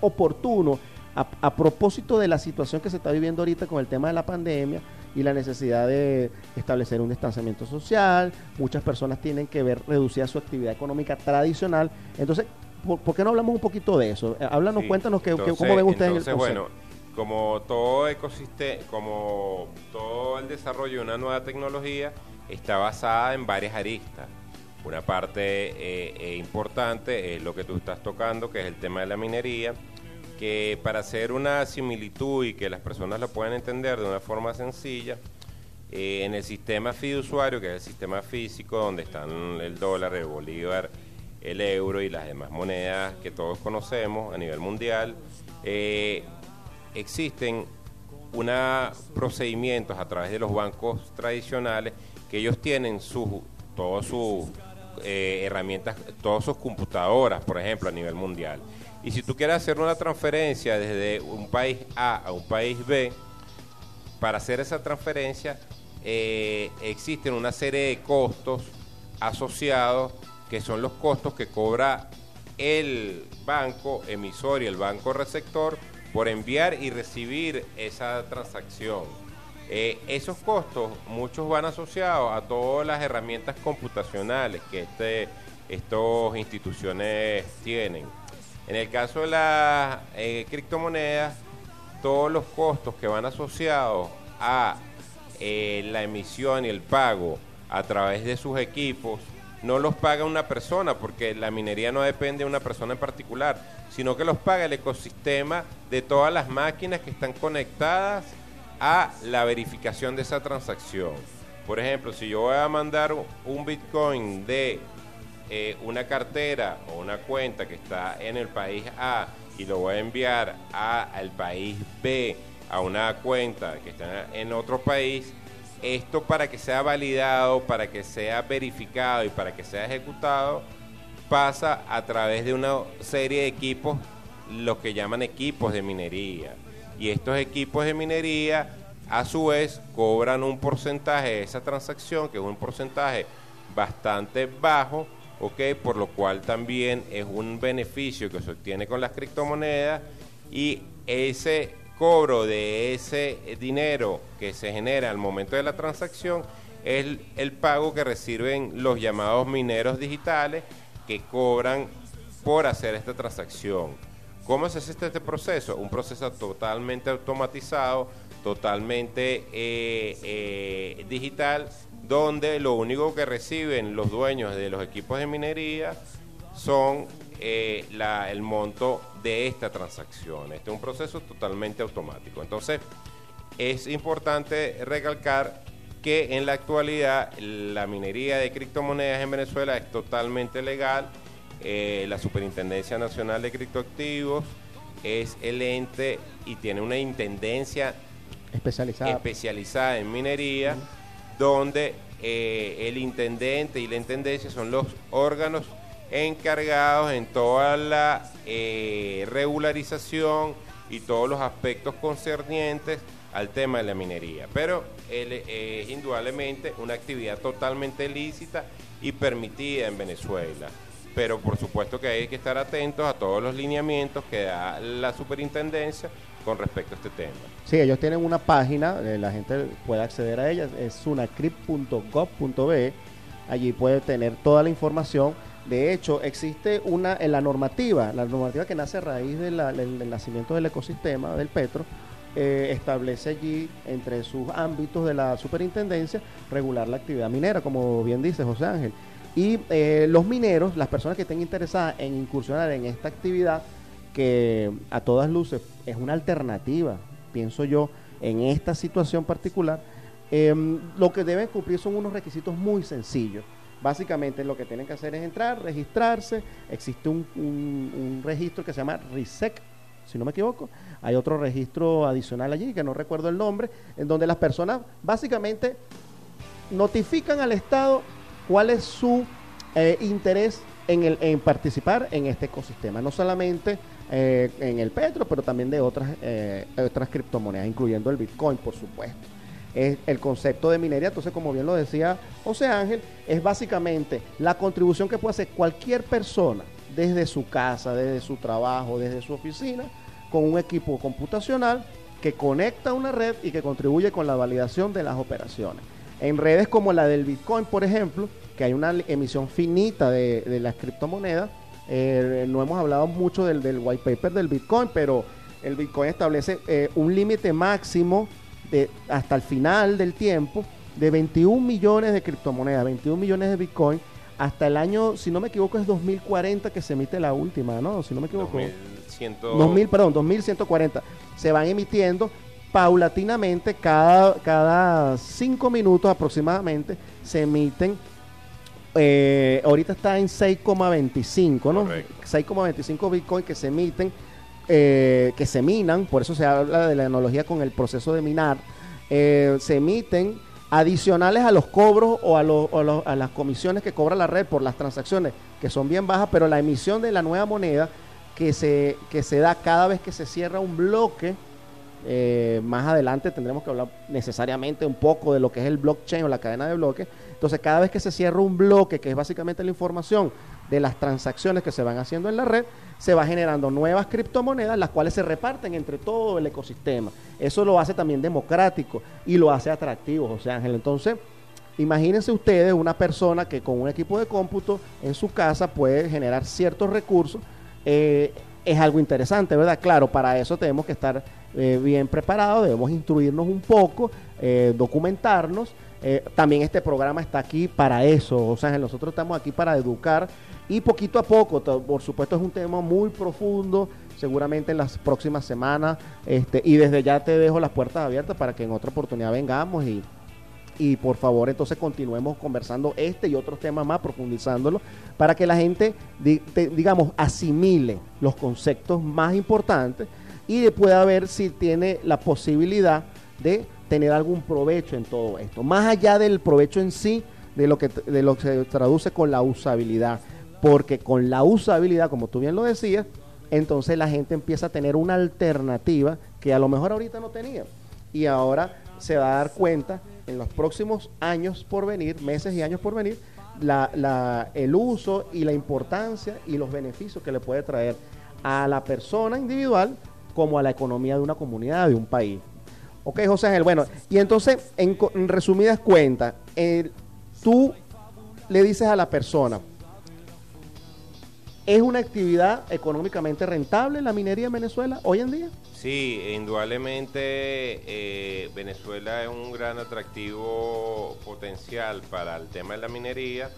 oportuno a, a propósito de la situación que se está viviendo ahorita con el tema de la pandemia y la necesidad de establecer un distanciamiento social, muchas personas tienen que ver reducida su actividad económica tradicional. Entonces, ¿por, por qué no hablamos un poquito de eso? Eh, Háblanos, Sí. cuéntanos que, que- cómo ven ustedes entonces, el concepto. bueno, como todo ecosistema, como todo el desarrollo de una nueva tecnología está basada en varias aristas. Una parte eh, eh, importante es lo que tú estás tocando, que es el tema de la minería, que para hacer una similitud y que las personas lo puedan entender de una forma sencilla, eh, en el sistema fiduciario, que es el sistema físico, donde están el dólar, el bolívar, el euro y las demás monedas que todos conocemos a nivel mundial, eh, existen una procedimientos a través de los bancos tradicionales que ellos tienen sus todas sus eh, herramientas, todas sus computadoras, por ejemplo, a nivel mundial. Y si tú quieres hacer una transferencia desde un país A a un país B, para hacer esa transferencia eh, existen una serie de costos asociados que son los costos que cobra el banco emisor y el banco receptor por enviar y recibir esa transacción. Eh, esos costos, muchos van asociados a todas las herramientas computacionales que este, estas instituciones tienen. En el caso de las eh, criptomonedas, todos los costos que van asociados a eh, la emisión y el pago a través de sus equipos no los paga una persona porque la minería no depende de una persona en particular, sino que los paga el ecosistema de todas las máquinas que están conectadas a la verificación de esa transacción. Por ejemplo, si yo voy a mandar un Bitcoin de eh, una cartera o una cuenta que está en el país A y lo voy a enviar a- al país B, a una cuenta que está en otro país, esto para que sea validado, para que sea verificado y para que sea ejecutado, pasa a través de una serie de equipos, los que llaman equipos de minería. Y estos equipos de minería, a su vez, cobran un porcentaje de esa transacción, que es un porcentaje bastante bajo, ¿ok? Por lo cual también es un beneficio que se obtiene con las criptomonedas y ese cobro de ese dinero que se genera al momento de la transacción es el, pago que reciben los llamados mineros digitales que cobran por hacer esta transacción. ¿Cómo se hace este, proceso? Un proceso totalmente automatizado, totalmente eh, eh, digital, donde lo único que reciben los dueños de los equipos de minería son eh, el monto de esta transacción. Este es un proceso totalmente automático. Entonces, es importante recalcar que en la actualidad la minería de criptomonedas en Venezuela es totalmente legal. La Superintendencia Nacional de Criptoactivos es el ente y tiene una intendencia especializada, especializada en minería, donde eh, el intendente y la intendencia son los órganos encargados en toda la eh, regularización y todos los aspectos concernientes al tema de la minería. Pero es indudablemente una actividad totalmente lícita y permitida en Venezuela. Pero por supuesto que hay que estar atentos a todos los lineamientos que da la superintendencia con respecto a este tema. Sí, ellos tienen una página, eh, la gente puede acceder a ella, es sunacrip.gov.be, allí puede tener toda la información de hecho, existe una en la normativa, la normativa que nace a raíz del nacimiento del ecosistema del petro, eh, establece allí entre sus ámbitos de la superintendencia regular la actividad minera, como bien dice José Ángel. Y eh, los mineros, las personas que estén interesadas en incursionar en esta actividad, que a todas luces es una alternativa, pienso yo, en esta situación particular, em, lo que deben cumplir son unos requisitos muy sencillos Básicamente lo que tienen que hacer es entrar, registrarse. Existe un, registro que se llama RISEC, si no me equivoco. Hay otro registro adicional allí, que no recuerdo el nombre, en donde las personas básicamente notifican al Estado cuál es su eh, interés en, el, en participar en este ecosistema. No solamente eh, en el petro, pero también de otras, eh, otras criptomonedas, incluyendo el Bitcoin, por supuesto es el concepto de minería. Entonces, como bien lo decía José Ángel, es básicamente la contribución que puede hacer cualquier persona desde su casa, desde su trabajo, desde su oficina, con un equipo computacional que conecta una red y que contribuye con la validación de las operaciones. En redes como la del Bitcoin, por ejemplo, que hay una emisión finita de, las criptomonedas, eh, no hemos hablado mucho del, white paper del Bitcoin, pero el Bitcoin establece eh, un límite máximo hasta el final del tiempo de 21 millones de criptomonedas, 21 millones de Bitcoin, hasta el año, si no me equivoco, es 2040 que se emite la última, ¿no? Si no me equivoco. 2100... 2000, perdón, 2140. Se van emitiendo paulatinamente, cada, cada cinco minutos aproximadamente, se emiten. Eh, ahorita está en 6,25, ¿no? 6,25 Bitcoin que se emiten eh, que se minan, por eso se habla de la analogía con el proceso de minar, eh, se emiten adicionales a los cobros o, a, las comisiones que cobra la red por las transacciones, que son bien bajas, pero la emisión de la nueva moneda que se, que se da cada vez que se cierra un bloque, eh, más adelante tendremos que hablar necesariamente un poco de lo que es el blockchain o la cadena de bloques. Entonces, cada vez que se cierra un bloque, que es básicamente la información de las transacciones que se van haciendo en la red, se va generando nuevas criptomonedas, las cuales se reparten entre todo el ecosistema. Eso lo hace también democrático y lo hace atractivo, José Ángel. Entonces, imagínense ustedes una persona que con un equipo de cómputo en su casa puede generar ciertos recursos. Eh, es algo interesante, ¿verdad? Claro, para eso tenemos que estar eh, bien preparados, debemos instruirnos un poco, eh, documentarnos. También este programa está aquí para eso, o sea, nosotros estamos aquí para educar y poquito a poco, por supuesto es un tema muy profundo, seguramente en las próximas semanas, este, y desde ya te dejo las puertas abiertas para que en otra oportunidad vengamos y, y por favor entonces continuemos conversando este y otros temas más, profundizándolo, para que la gente, digamos, asimile los conceptos más importantes y pueda ver si tiene la posibilidad de tener algún provecho en todo esto, más allá del provecho en sí, de lo que, de lo que se traduce con la usabilidad porque con la usabilidad, como tú bien lo decías, entonces la gente empieza a tener una alternativa que a lo mejor ahorita no tenía. Y ahora se va a dar cuenta en los próximos años por venir, meses y años por venir, la, el uso y la importancia y los beneficios que le puede traer a la persona individual como a la economía de una comunidad, de un país. Ok, José Ángel, bueno, y entonces, en, resumidas cuentas, tú le dices a la persona, ¿es una actividad económicamente rentable la minería en Venezuela hoy en día? Sí, indudablemente eh, Venezuela es un gran atractivo potencial para el tema de la minería,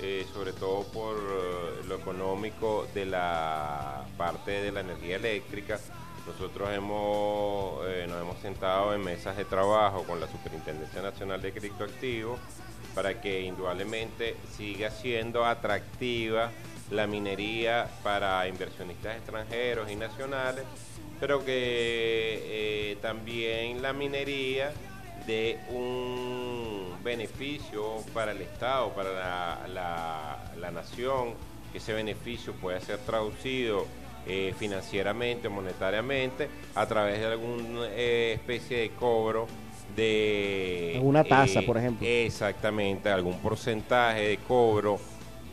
eh, sobre todo por eh, lo económico de la parte de la energía eléctrica. Nosotros hemos, nos hemos sentado en mesas de trabajo con la Superintendencia Nacional de Criptoactivos para que indudablemente siga siendo atractiva la minería para inversionistas extranjeros y nacionales pero que eh, también la minería de un beneficio para el Estado, para la, nación, que ese beneficio pueda ser traducido eh, financieramente, monetariamente, a través de alguna eh, especie de cobro de... Una tasa, por ejemplo. Exactamente, algún porcentaje de cobro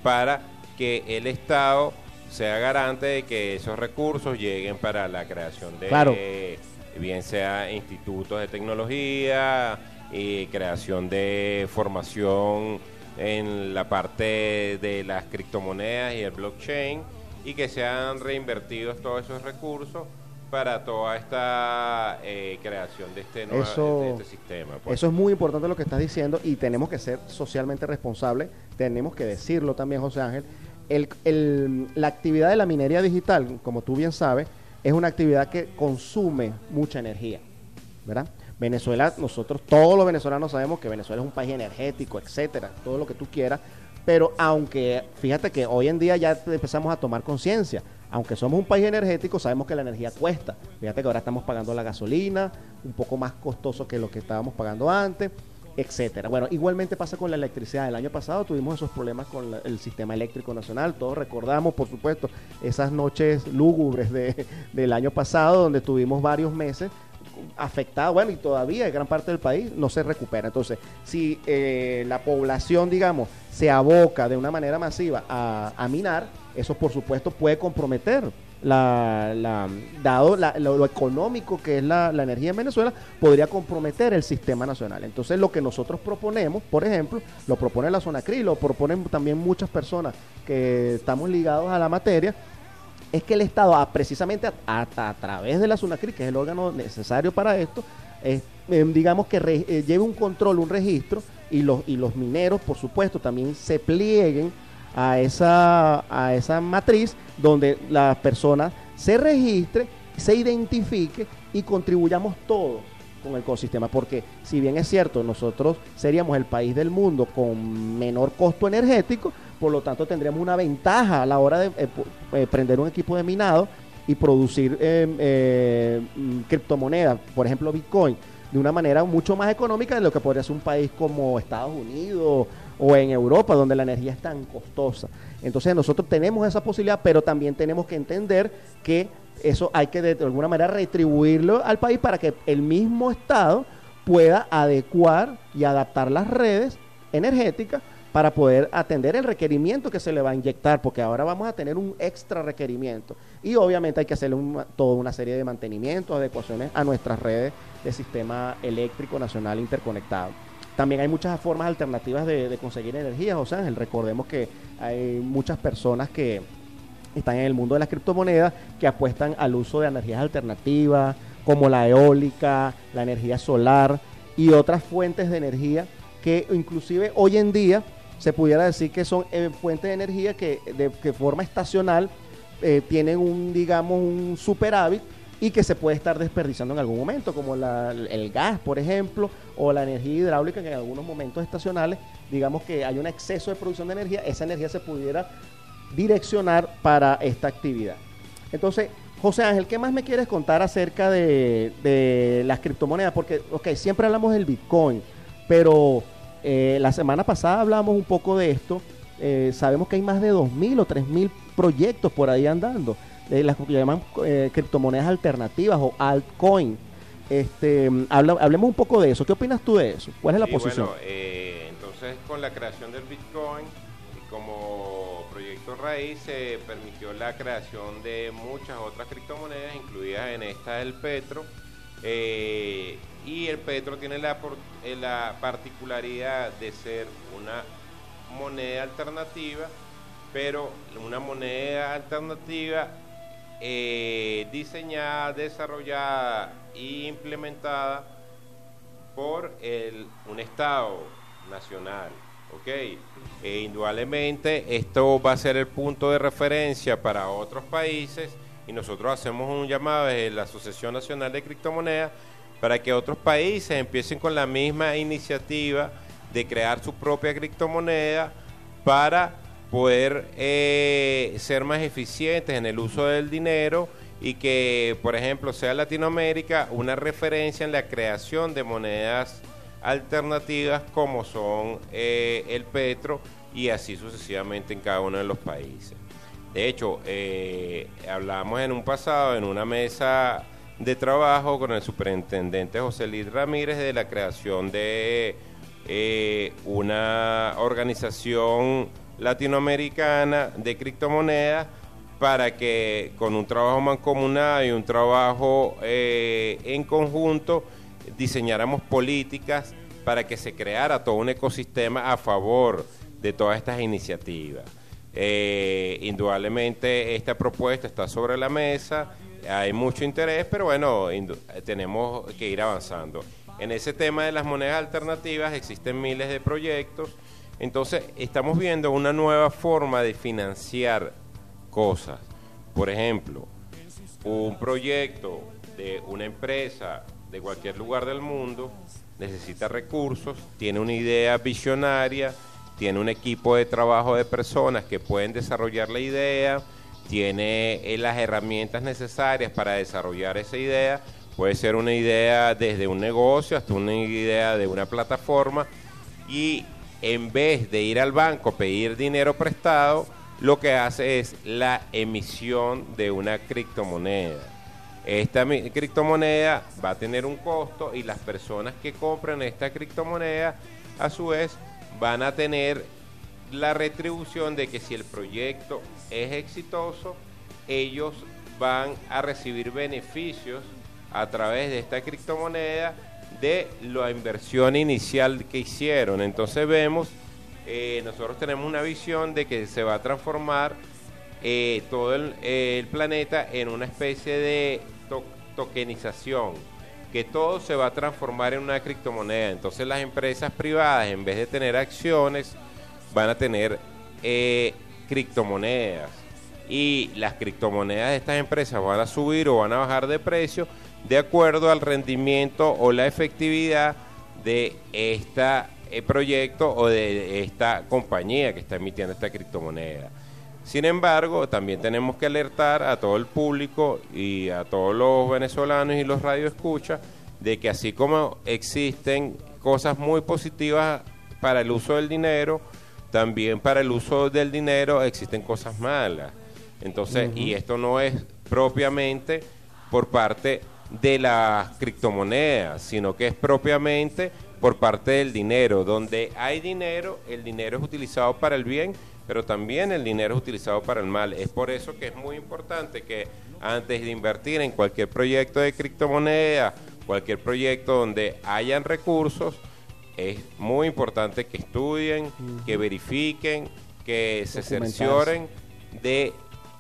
para que el Estado sea garante de que esos recursos lleguen para la creación de, bien sea institutos de tecnología y creación de formación en la parte de las criptomonedas y el blockchain y que sean reinvertidos todos esos recursos para toda esta eh, creación de este, nuevo, este sistema. Pues. Eso es muy importante lo que estás diciendo y tenemos que ser socialmente responsables, tenemos que decirlo también, José Ángel, el, la actividad de la minería digital, como tú bien sabes, es una actividad que consume mucha energía, ¿verdad? Venezuela, nosotros todos los venezolanos sabemos que Venezuela es un país energético, etcétera, todo lo que tú quieras, pero aunque fíjate que hoy en día ya empezamos a tomar conciencia, aunque somos un país energético, sabemos que la energía cuesta. Fíjate que ahora estamos pagando la gasolina, un poco más costoso que lo que estábamos pagando antes etcétera. Bueno, igualmente pasa con la electricidad. El año pasado tuvimos esos problemas con el sistema eléctrico nacional. Todos recordamos, por supuesto, esas noches lúgubres de, del año pasado, donde tuvimos varios meses afectados, bueno, y todavía gran parte del país no se recupera. Entonces, si eh, la población, digamos, se aboca de una manera masiva a, a minar, eso por supuesto puede comprometer la, la, dado lo, económico que es la, energía en Venezuela, podría comprometer el sistema nacional. Entonces lo que nosotros proponemos, por ejemplo, lo propone la zona CRI, lo proponen también muchas personas que estamos ligados a la materia, es que el Estado, ah, precisamente a, través de la SUNACRI, que es el órgano necesario para esto, eh, digamos que eh, lleve un control, un registro, y los, y los mineros, por supuesto, también se plieguen a esa, a esa matriz donde la persona se registre, se identifique y contribuyamos todos con el ecosistema. Porque si bien es cierto, nosotros seríamos el país del mundo con menor costo energético, por lo tanto tendríamos una ventaja a la hora de eh, eh, prender un equipo de minado y producir eh, mm, criptomonedas, por ejemplo Bitcoin, de una manera mucho más económica de lo que podría ser un país como Estados Unidos o en Europa, donde la energía es tan costosa. Entonces nosotros tenemos esa posibilidad, pero también tenemos que entender que eso hay que de alguna manera retribuirlo al país para que el mismo Estado pueda adecuar y adaptar las redes energéticas para poder atender el requerimiento que se le va a inyectar, porque ahora vamos a tener un extra requerimiento. Y obviamente hay que hacerle toda una serie de mantenimientos, adecuaciones a nuestras redes de sistema eléctrico nacional interconectado. También hay muchas formas alternativas de, conseguir energía, José Ángel. Recordemos que hay muchas personas que están en el mundo de las criptomonedas que apuestan al uso de energías alternativas, como la eólica, la energía solar y otras fuentes de energía que inclusive hoy en día se pudiera decir que son eh, fuentes de energía que de, forma estacional eh, tienen un, digamos, un superávit y que se puede estar desperdiciando en algún momento, como el gas, por ejemplo, o la energía hidráulica, que en algunos momentos estacionales, digamos que hay un exceso de producción de energía, esa energía se pudiera direccionar para esta actividad. Entonces, José Ángel, ¿qué más me quieres contar acerca de, las criptomonedas? Porque, ok, siempre hablamos del Bitcoin, pero eh, la semana pasada hablamos un poco de esto eh, sabemos que hay más de 2.000 o 3.000 proyectos por ahí andando, eh, las que llaman eh, criptomonedas alternativas o altcoin. Este, habla- hablemos un poco de eso. ¿Qué opinas tú de eso? ¿Cuál es la Sí, posición? bueno, eh, entonces, con la creación del Bitcoin, y como proyecto raíz, se permitió la creación de muchas otras criptomonedas, incluidas en esta el Petro. Eh, y el Petro tiene eh, la particularidad de ser una moneda alternativa, pero una moneda alternativa eh, diseñada, desarrollada e implementada por un Estado nacional. ¿ok? Indudablemente esto va a ser el punto de referencia para otros países y nosotros hacemos un llamado desde la Asociación Nacional de Criptomonedas para que otros países empiecen con la misma iniciativa de crear su propia criptomoneda para poder eh, ser más eficientes en el uso del dinero y que, por ejemplo, sea Latinoamérica una referencia en la creación de monedas alternativas como son eh, el petro y así sucesivamente en cada uno de los países. De hecho, eh, hablamos en un pasado en una mesa de trabajo con el superintendente José Luis Ramírez de la creación de eh, una organización latinoamericana de criptomonedas para que con un trabajo mancomunado y un trabajo eh, en conjunto diseñáramos políticas para que se creara todo un ecosistema a favor de todas estas iniciativas. Eh, indudablemente esta propuesta está sobre la mesa, hay mucho interés, pero bueno, tenemos que ir avanzando. En ese tema de las monedas alternativas existen miles de proyectos, entonces estamos viendo una nueva forma de financiar cosas. Por ejemplo, un proyecto de una empresa de cualquier lugar del mundo necesita recursos, tiene una idea visionaria, tiene un equipo de trabajo de personas que pueden desarrollar la idea, tiene eh, las herramientas necesarias para desarrollar esa idea, puede ser una idea desde un negocio hasta una idea de una plataforma y en vez de ir al banco a pedir dinero prestado, lo que hace es la emisión de una criptomoneda. Esta criptomoneda va a tener un costo y las personas que compran esta criptomoneda a su vez van a tener la retribución de que si el proyecto es exitoso, ellos van a recibir beneficios a través de esta criptomoneda de la inversión inicial que hicieron. Entonces vemos, eh, nosotros tenemos una visión de que se va a transformar eh, todo el, planeta en una especie de to- tokenización, que todo se va a transformar en una criptomoneda. Entonces las empresas privadas, en vez de tener acciones, van a tener eh, criptomonedas. Y las criptomonedas de estas empresas van a subir o van a bajar de precio de acuerdo al rendimiento o la efectividad de este proyecto o de esta compañía que está emitiendo esta criptomoneda. Sin embargo, también tenemos que alertar a todo el público y a todos los venezolanos y los radioescuchas de que así como existen cosas muy positivas para el uso del dinero, también para el uso del dinero existen cosas malas. Entonces, y esto no es propiamente por parte de las criptomonedas, sino que es propiamente por parte del dinero. Donde hay dinero, el dinero es utilizado para el bien, pero también el dinero es utilizado para el mal. Es por eso que es muy importante que antes de invertir en cualquier proyecto de criptomoneda, cualquier proyecto donde hayan recursos, es muy importante que estudien, que verifiquen, que se cercioren de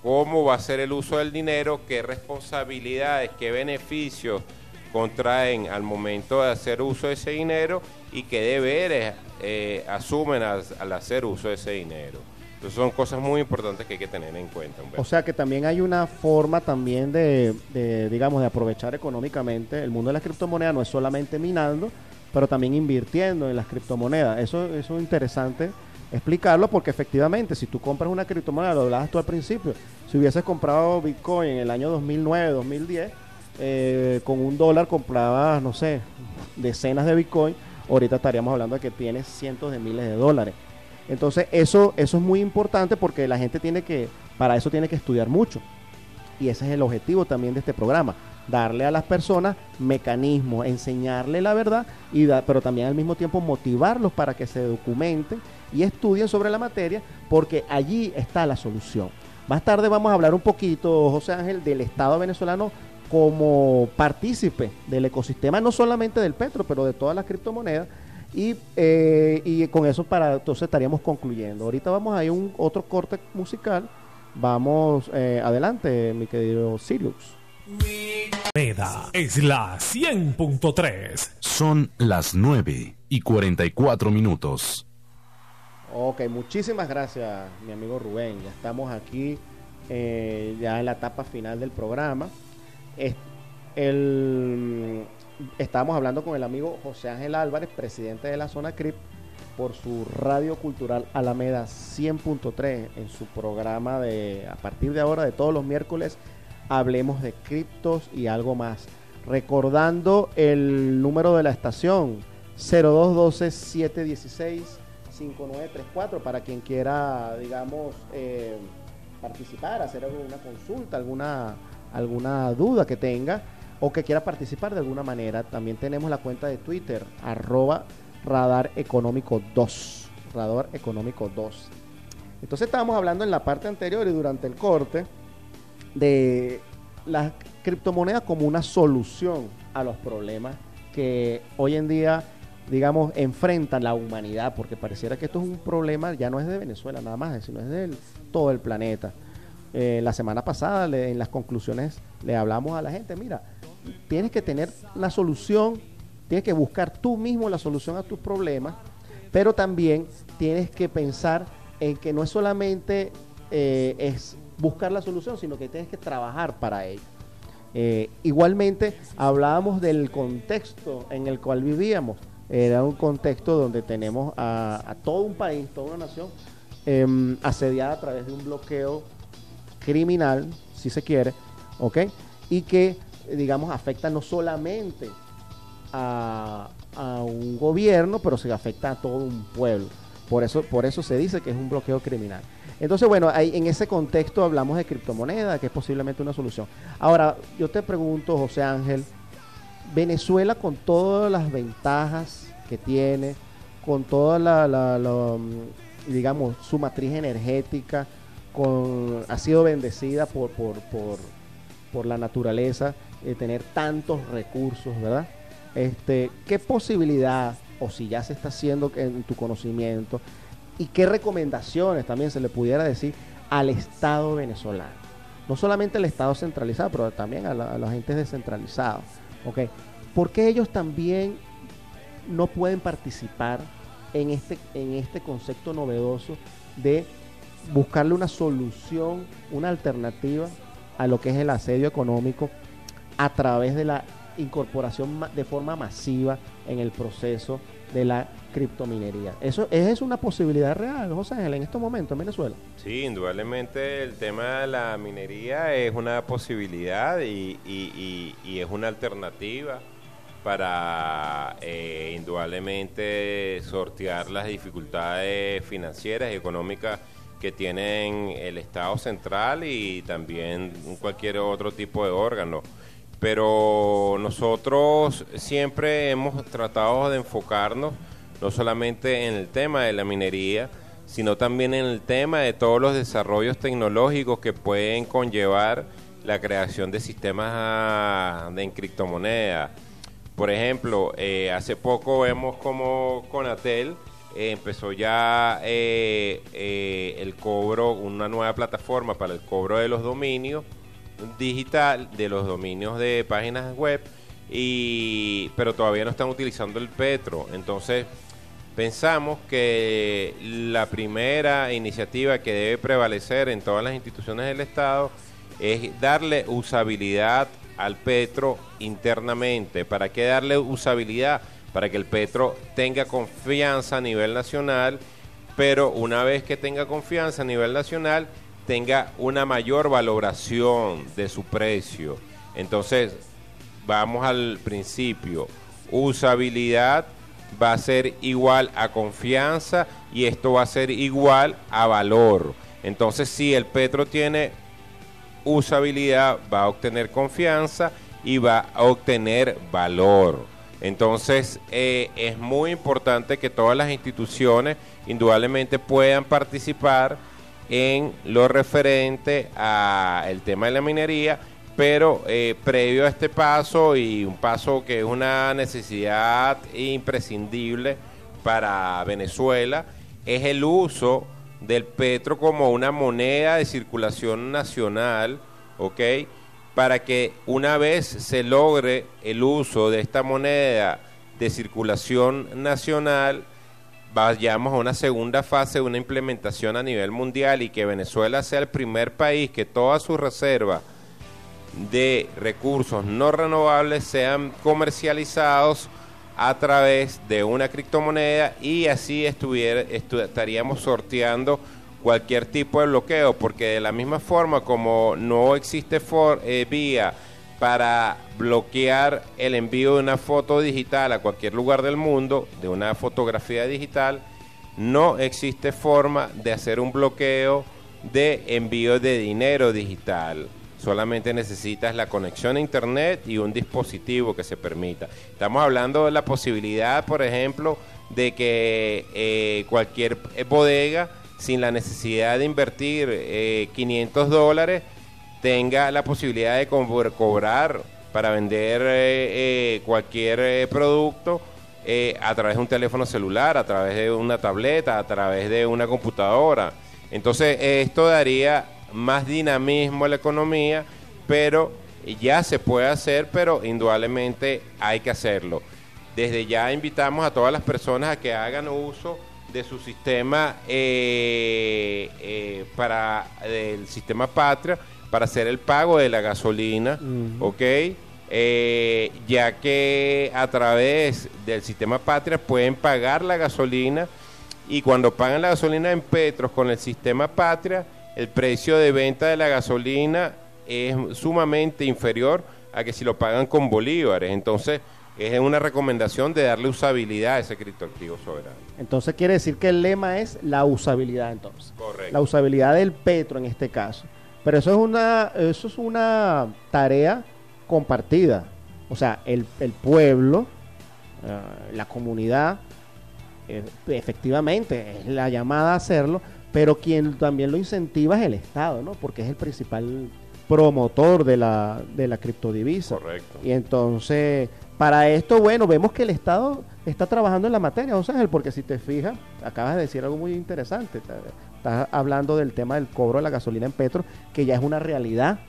cómo va a ser el uso del dinero, qué responsabilidades, qué beneficios contraen al momento de hacer uso de ese dinero y qué deberes eh, asumen al, al hacer uso de ese dinero. Son cosas muy importantes que hay que tener en cuenta. O sea que también hay una forma también de, de, digamos, de aprovechar económicamente el mundo de las criptomonedas, no es solamente minando, pero también invirtiendo en las criptomonedas. Eso, eso es interesante explicarlo porque efectivamente si tú compras una criptomoneda, lo hablabas tú al principio, si hubieses comprado Bitcoin en el año 2009, 2010, eh, con un dólar comprabas, no sé, decenas de Bitcoin, ahorita estaríamos hablando de que tienes cientos de miles de dólares. Entonces, eso, eso es muy importante porque la gente tiene que, para eso tiene que estudiar mucho. Y ese es el objetivo también de este programa, darle a las personas mecanismos, enseñarle la verdad, y pero también al mismo tiempo motivarlos para que se documenten y estudien sobre la materia, porque allí está la solución. Más tarde vamos a hablar un poquito, José Ángel, del Estado venezolano como partícipe del ecosistema, no solamente del petro, pero de todas las criptomonedas. Y, eh, y con eso para entonces estaríamos concluyendo. Ahorita vamos a ir un otro corte musical. Vamos eh, adelante, mi querido Sirius. Meda es la 100.3. Son las 9 y 44 minutos. Ok, muchísimas gracias, mi amigo Rubén. Ya estamos aquí, eh, ya en la etapa final del programa. el, estábamos hablando con el amigo José Ángel Álvarez, presidente de la zona CRIP, por su radio cultural Alameda 100.3 en su programa de, a partir de ahora, de todos los miércoles, hablemos de criptos y algo más. Recordando el número de la estación 0212 716 5934 para quien quiera, digamos, eh, participar, hacer alguna consulta, alguna, alguna duda que tenga o que quiera participar de alguna manera. También tenemos la cuenta de Twitter, arroba radar económico 2. Radar económico 2. Entonces estábamos hablando en la parte anterior y durante el corte de las criptomonedas como una solución a los problemas que hoy en día digamos, enfrentan la humanidad, porque pareciera que esto es un problema, ya no es de Venezuela nada más, sino es de todo el planeta. Eh, la semana pasada, en las conclusiones, le hablamos a la gente, mira, tienes que tener la solución, tienes que buscar tú mismo la solución a tus problemas, pero también tienes que pensar en que no es solamente eh, es buscar la solución, sino que tienes que trabajar para ello. Eh, igualmente, hablábamos del contexto en el cual vivíamos era un contexto donde tenemos a, todo un país, toda una nación, em, asediada a través de un bloqueo criminal, si se quiere, ¿ok? Y que, digamos, afecta no solamente a, un gobierno, pero se afecta a todo un pueblo. Por eso, por eso se dice que es un bloqueo criminal. Entonces, bueno, ahí, en ese contexto hablamos de criptomoneda, que es posiblemente una solución. Ahora, yo te pregunto, José Ángel, Venezuela con todas las ventajas que tiene, con toda la, mm, digamos, su matriz energética, con, ha sido bendecida por, por, por, por la naturaleza de tener tantos recursos, ¿verdad? Este, ¿Qué posibilidad, o si ya se está haciendo en tu conocimiento, y qué recomendaciones también se le pudiera decir al Estado venezolano? No solamente al Estado centralizado, pero también a los agentes descentralizados. ¿okay? ¿Por qué ellos también no pueden participar en este, en este concepto novedoso de buscarle una solución, una alternativa a lo que es el asedio económico a través de la incorporación de forma masiva en el proceso de la criptominería. Eso es una posibilidad real, José Ángel, en estos momentos en Venezuela. Sí, indudablemente el tema de la minería es una posibilidad y, y es una alternativa para eh, indudablemente sortear las dificultades financieras y económicas que tienen el Estado central y también cualquier otro tipo de órgano. Pero nosotros siempre hemos tratado de enfocarnos no solamente en el tema de la minería, sino también en el tema de todos los desarrollos tecnológicos que pueden conllevar la creación de sistemas ah, de criptomonedas por ejemplo, eh, hace poco vemos como Conatel eh, empezó ya eh, el cobro, una nueva plataforma para el cobro de los dominios digital, de los dominios de páginas web, y, pero todavía no están utilizando el Petro. Entonces, pensamos que la primera iniciativa que debe prevalecer en todas las instituciones del Estado es darle usabilidad al Petro internamente. ¿Para qué darle usabilidad? Para que el Petro tenga confianza a nivel nacional, pero una vez que tenga confianza a nivel nacional, tenga una mayor valoración de su precio. Entonces, vamos al principio. Usabilidad va a ser igual a confianza y esto va a ser igual a valor. Entonces, si el petro tiene usabilidad, va a obtener confianza y va a obtener valor. Entonces, eh, es muy importante que todas las instituciones indudablemente puedan participar en lo referente al tema de la minería, pero eh, previo a este paso y un paso que es una necesidad imprescindible para Venezuela, es el uso del petro como una moneda de circulación nacional, ¿ok? Para que una vez se logre el uso de esta moneda de circulación nacional, vayamos a una segunda fase de una implementación a nivel mundial y que Venezuela sea el primer país que todas sus reservas de recursos no renovables sean comercializados a través de una criptomoneda y así estuviera, estaríamos sorteando cualquier tipo de bloqueo, porque de la misma forma como no existe eh, vía para bloquear el envío de una foto digital a cualquier lugar del mundo, de una fotografía digital, no existe forma de hacer un bloqueo de envío de dinero digital. Solamente necesitas la conexión a internet y un dispositivo que se permita. Estamos hablando de la posibilidad, por ejemplo, de que eh, cualquier bodega, sin la necesidad de invertir 500 eh, dólares, tenga la posibilidad de cobrar para vender cualquier producto a través de un teléfono celular, a través de una tableta, a través de una computadora. Entonces, esto daría más dinamismo a la economía, pero ya se puede hacer, pero indudablemente hay que hacerlo. Desde ya invitamos a todas las personas a que hagan uso de su sistema eh, eh, para el sistema patria para hacer el pago de la gasolina, ¿ok? Eh, ya que a través del sistema patria pueden pagar la gasolina y cuando pagan la gasolina en Petros con el sistema patria el precio de venta de la gasolina es sumamente inferior a que si lo pagan con bolívares. Entonces, es una recomendación de darle usabilidad a ese criptoactivo soberano. Entonces quiere decir que el lema es la usabilidad entonces. Correcto. La usabilidad del petro en este caso. Pero eso es una, eso es una tarea compartida. O sea, el, pueblo, eh, la comunidad, eh, efectivamente es la llamada a hacerlo, pero quien también lo incentiva es el Estado, ¿no? Porque es el principal promotor de la, de la criptodivisa. Correcto. Y entonces, para esto, bueno, vemos que el Estado está trabajando en la materia, o sea, porque si te fijas, acabas de decir algo muy interesante, estás hablando del tema del cobro de la gasolina en Petro, que ya es una realidad.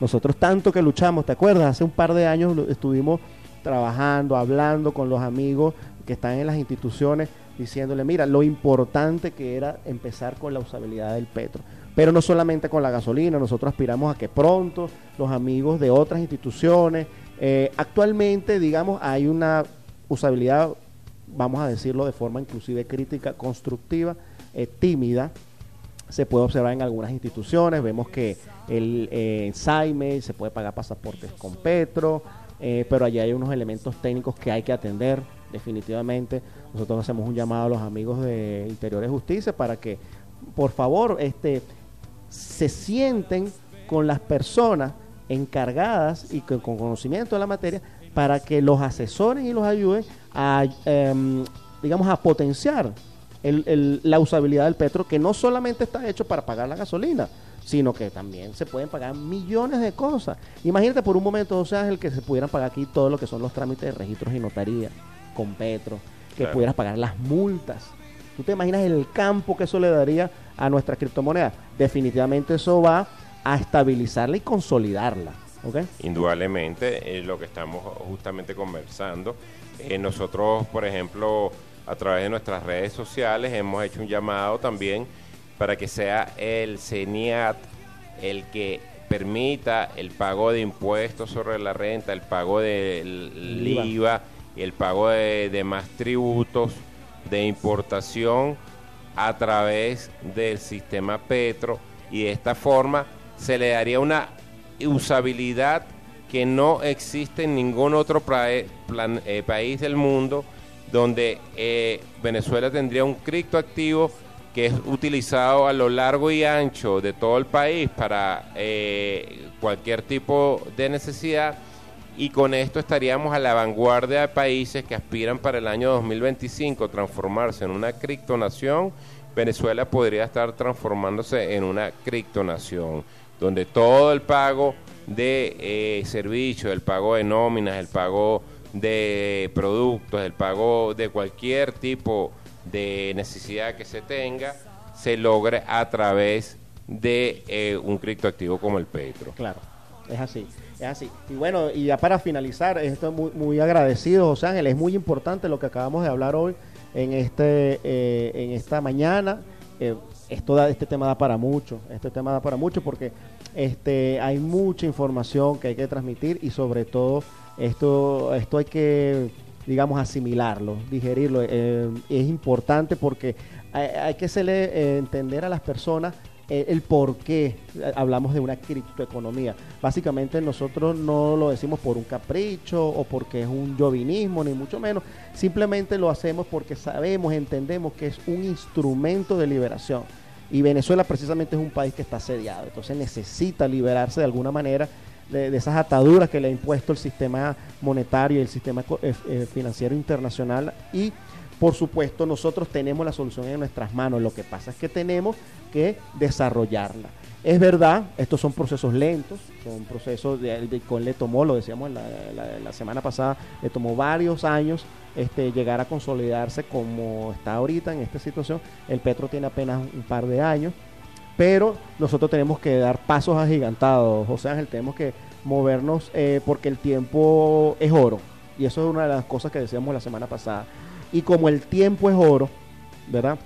Nosotros tanto que luchamos, ¿te acuerdas? Hace un par de años estuvimos trabajando, hablando con los amigos que están en las instituciones diciéndole, mira, lo importante que era empezar con la usabilidad del petro. Pero no solamente con la gasolina, nosotros aspiramos a que pronto los amigos de otras instituciones, eh, actualmente, digamos, hay una usabilidad, vamos a decirlo de forma inclusive crítica, constructiva, eh, tímida, se puede observar en algunas instituciones, vemos que el, eh, se puede pagar pasaportes con Petro, pero allí hay unos elementos técnicos que hay que atender definitivamente. Nosotros hacemos un llamado a los amigos de Interiores Justicia para que, por favor, este, se sienten con las personas encargadas y con, conocimiento de la materia para que los asesoren y los ayuden a, em, digamos, a potenciar la usabilidad del petro, que no solamente está hecho para pagar la gasolina, sino que también se pueden pagar millones de cosas. Imagínate por un momento, o sea, el que se pudieran pagar aquí todo lo que son los trámites de registros y notaría con Petro, que pudieras pagar las multas. ¿Tú te imaginas el campo que eso le daría a nuestra criptomoneda? Definitivamente eso va a estabilizarla y consolidarla. ¿okay? Indudablemente, es lo que estamos justamente conversando. Eh, nosotros, por ejemplo, a través de nuestras redes sociales hemos hecho un llamado también para que sea el CENIAT el que permita el pago de impuestos sobre la renta, el pago del IVA. El pago de demás tributos de importación a través del sistema Petro. Y de esta forma se le daría una usabilidad que no existe en ningún otro eh, país del mundo donde eh, Venezuela tendría un criptoactivo que es utilizado a lo largo y ancho de todo el país para eh, cualquier tipo de necesidad y con esto estaríamos a la vanguardia de países que aspiran para el año 2025 transformarse en una criptonación. Venezuela podría estar transformándose en una criptonación, donde todo el pago de eh, servicios, el pago de nóminas, el pago de productos, el pago de cualquier tipo de necesidad que se tenga, se logre a través de eh, un criptoactivo como el Petro. Claro, es así, es así. Y bueno, y ya para finalizar, estoy muy, muy agradecido, José Ángel, es muy importante lo que acabamos de hablar hoy en, este, eh, en esta mañana. Eh, esto este tema da para mucho, este tema da para mucho porque este, hay mucha información que hay que transmitir y sobre todo esto, esto hay que, digamos, asimilarlo, digerirlo. Eh, es importante porque hay, que hacerle eh, entender a las personas eh, el por qué hablamos de una criptoeconomía. Básicamente nosotros no lo decimos por un capricho o porque es un jovinismo, ni mucho menos. Simplemente lo hacemos porque sabemos, entendemos que es un instrumento de liberación. Y Venezuela precisamente es un país que está asediado, entonces necesita liberarse de alguna manera de, esas ataduras que le ha impuesto el sistema monetario y el sistema eh, eh, financiero internacional y por supuesto nosotros tenemos la solución en nuestras manos, lo que pasa es que tenemos que desarrollarla. Es verdad, estos son procesos lentos, son procesos de, con le tomó, lo decíamos la, la, semana pasada, le tomó varios años este, llegar a consolidarse como está ahorita en esta situación. El Petro tiene apenas un par de años pero nosotros tenemos que dar pasos agigantados, José Ángel, tenemos que movernos eh, porque el tiempo es oro, y eso es una de las cosas que decíamos la semana pasada. Y como el tiempo es oro, ¿verdad?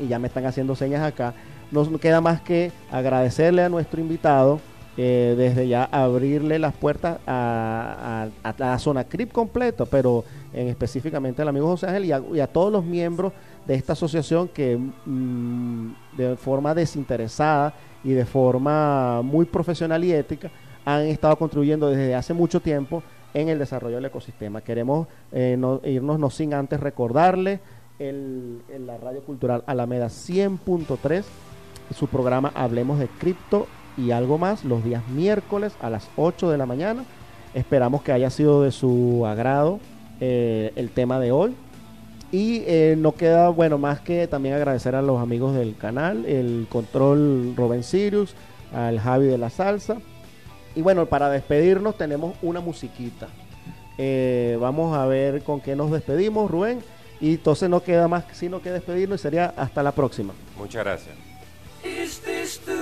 Y ya me están haciendo señas acá, nos queda más que agradecerle a nuestro invitado, eh, desde ya abrirle las puertas a, la zona CRIP completo, pero en específicamente al amigo José Ángel y a todos los miembros de esta asociación que mm, de forma desinteresada y de forma muy profesional y ética han estado contribuyendo desde hace mucho tiempo en el desarrollo del ecosistema. Queremos eh, irnos no sin antes recordarle el, la radio cultural Alameda 100.3, su programa Hablemos de Cripto y algo más los días miércoles a las 8 de la mañana. Esperamos que haya sido de su agrado eh, el tema de hoy. Y eh, no queda, bueno, más que también agradecer a los amigos del canal, el control Robin Sirius, al Javi de la Salsa. Y bueno, para despedirnos tenemos una musiquita. Eh, vamos a ver con qué nos despedimos, Rubén. Y entonces no queda más sino que despedirnos y sería hasta la próxima. Muchas gracias.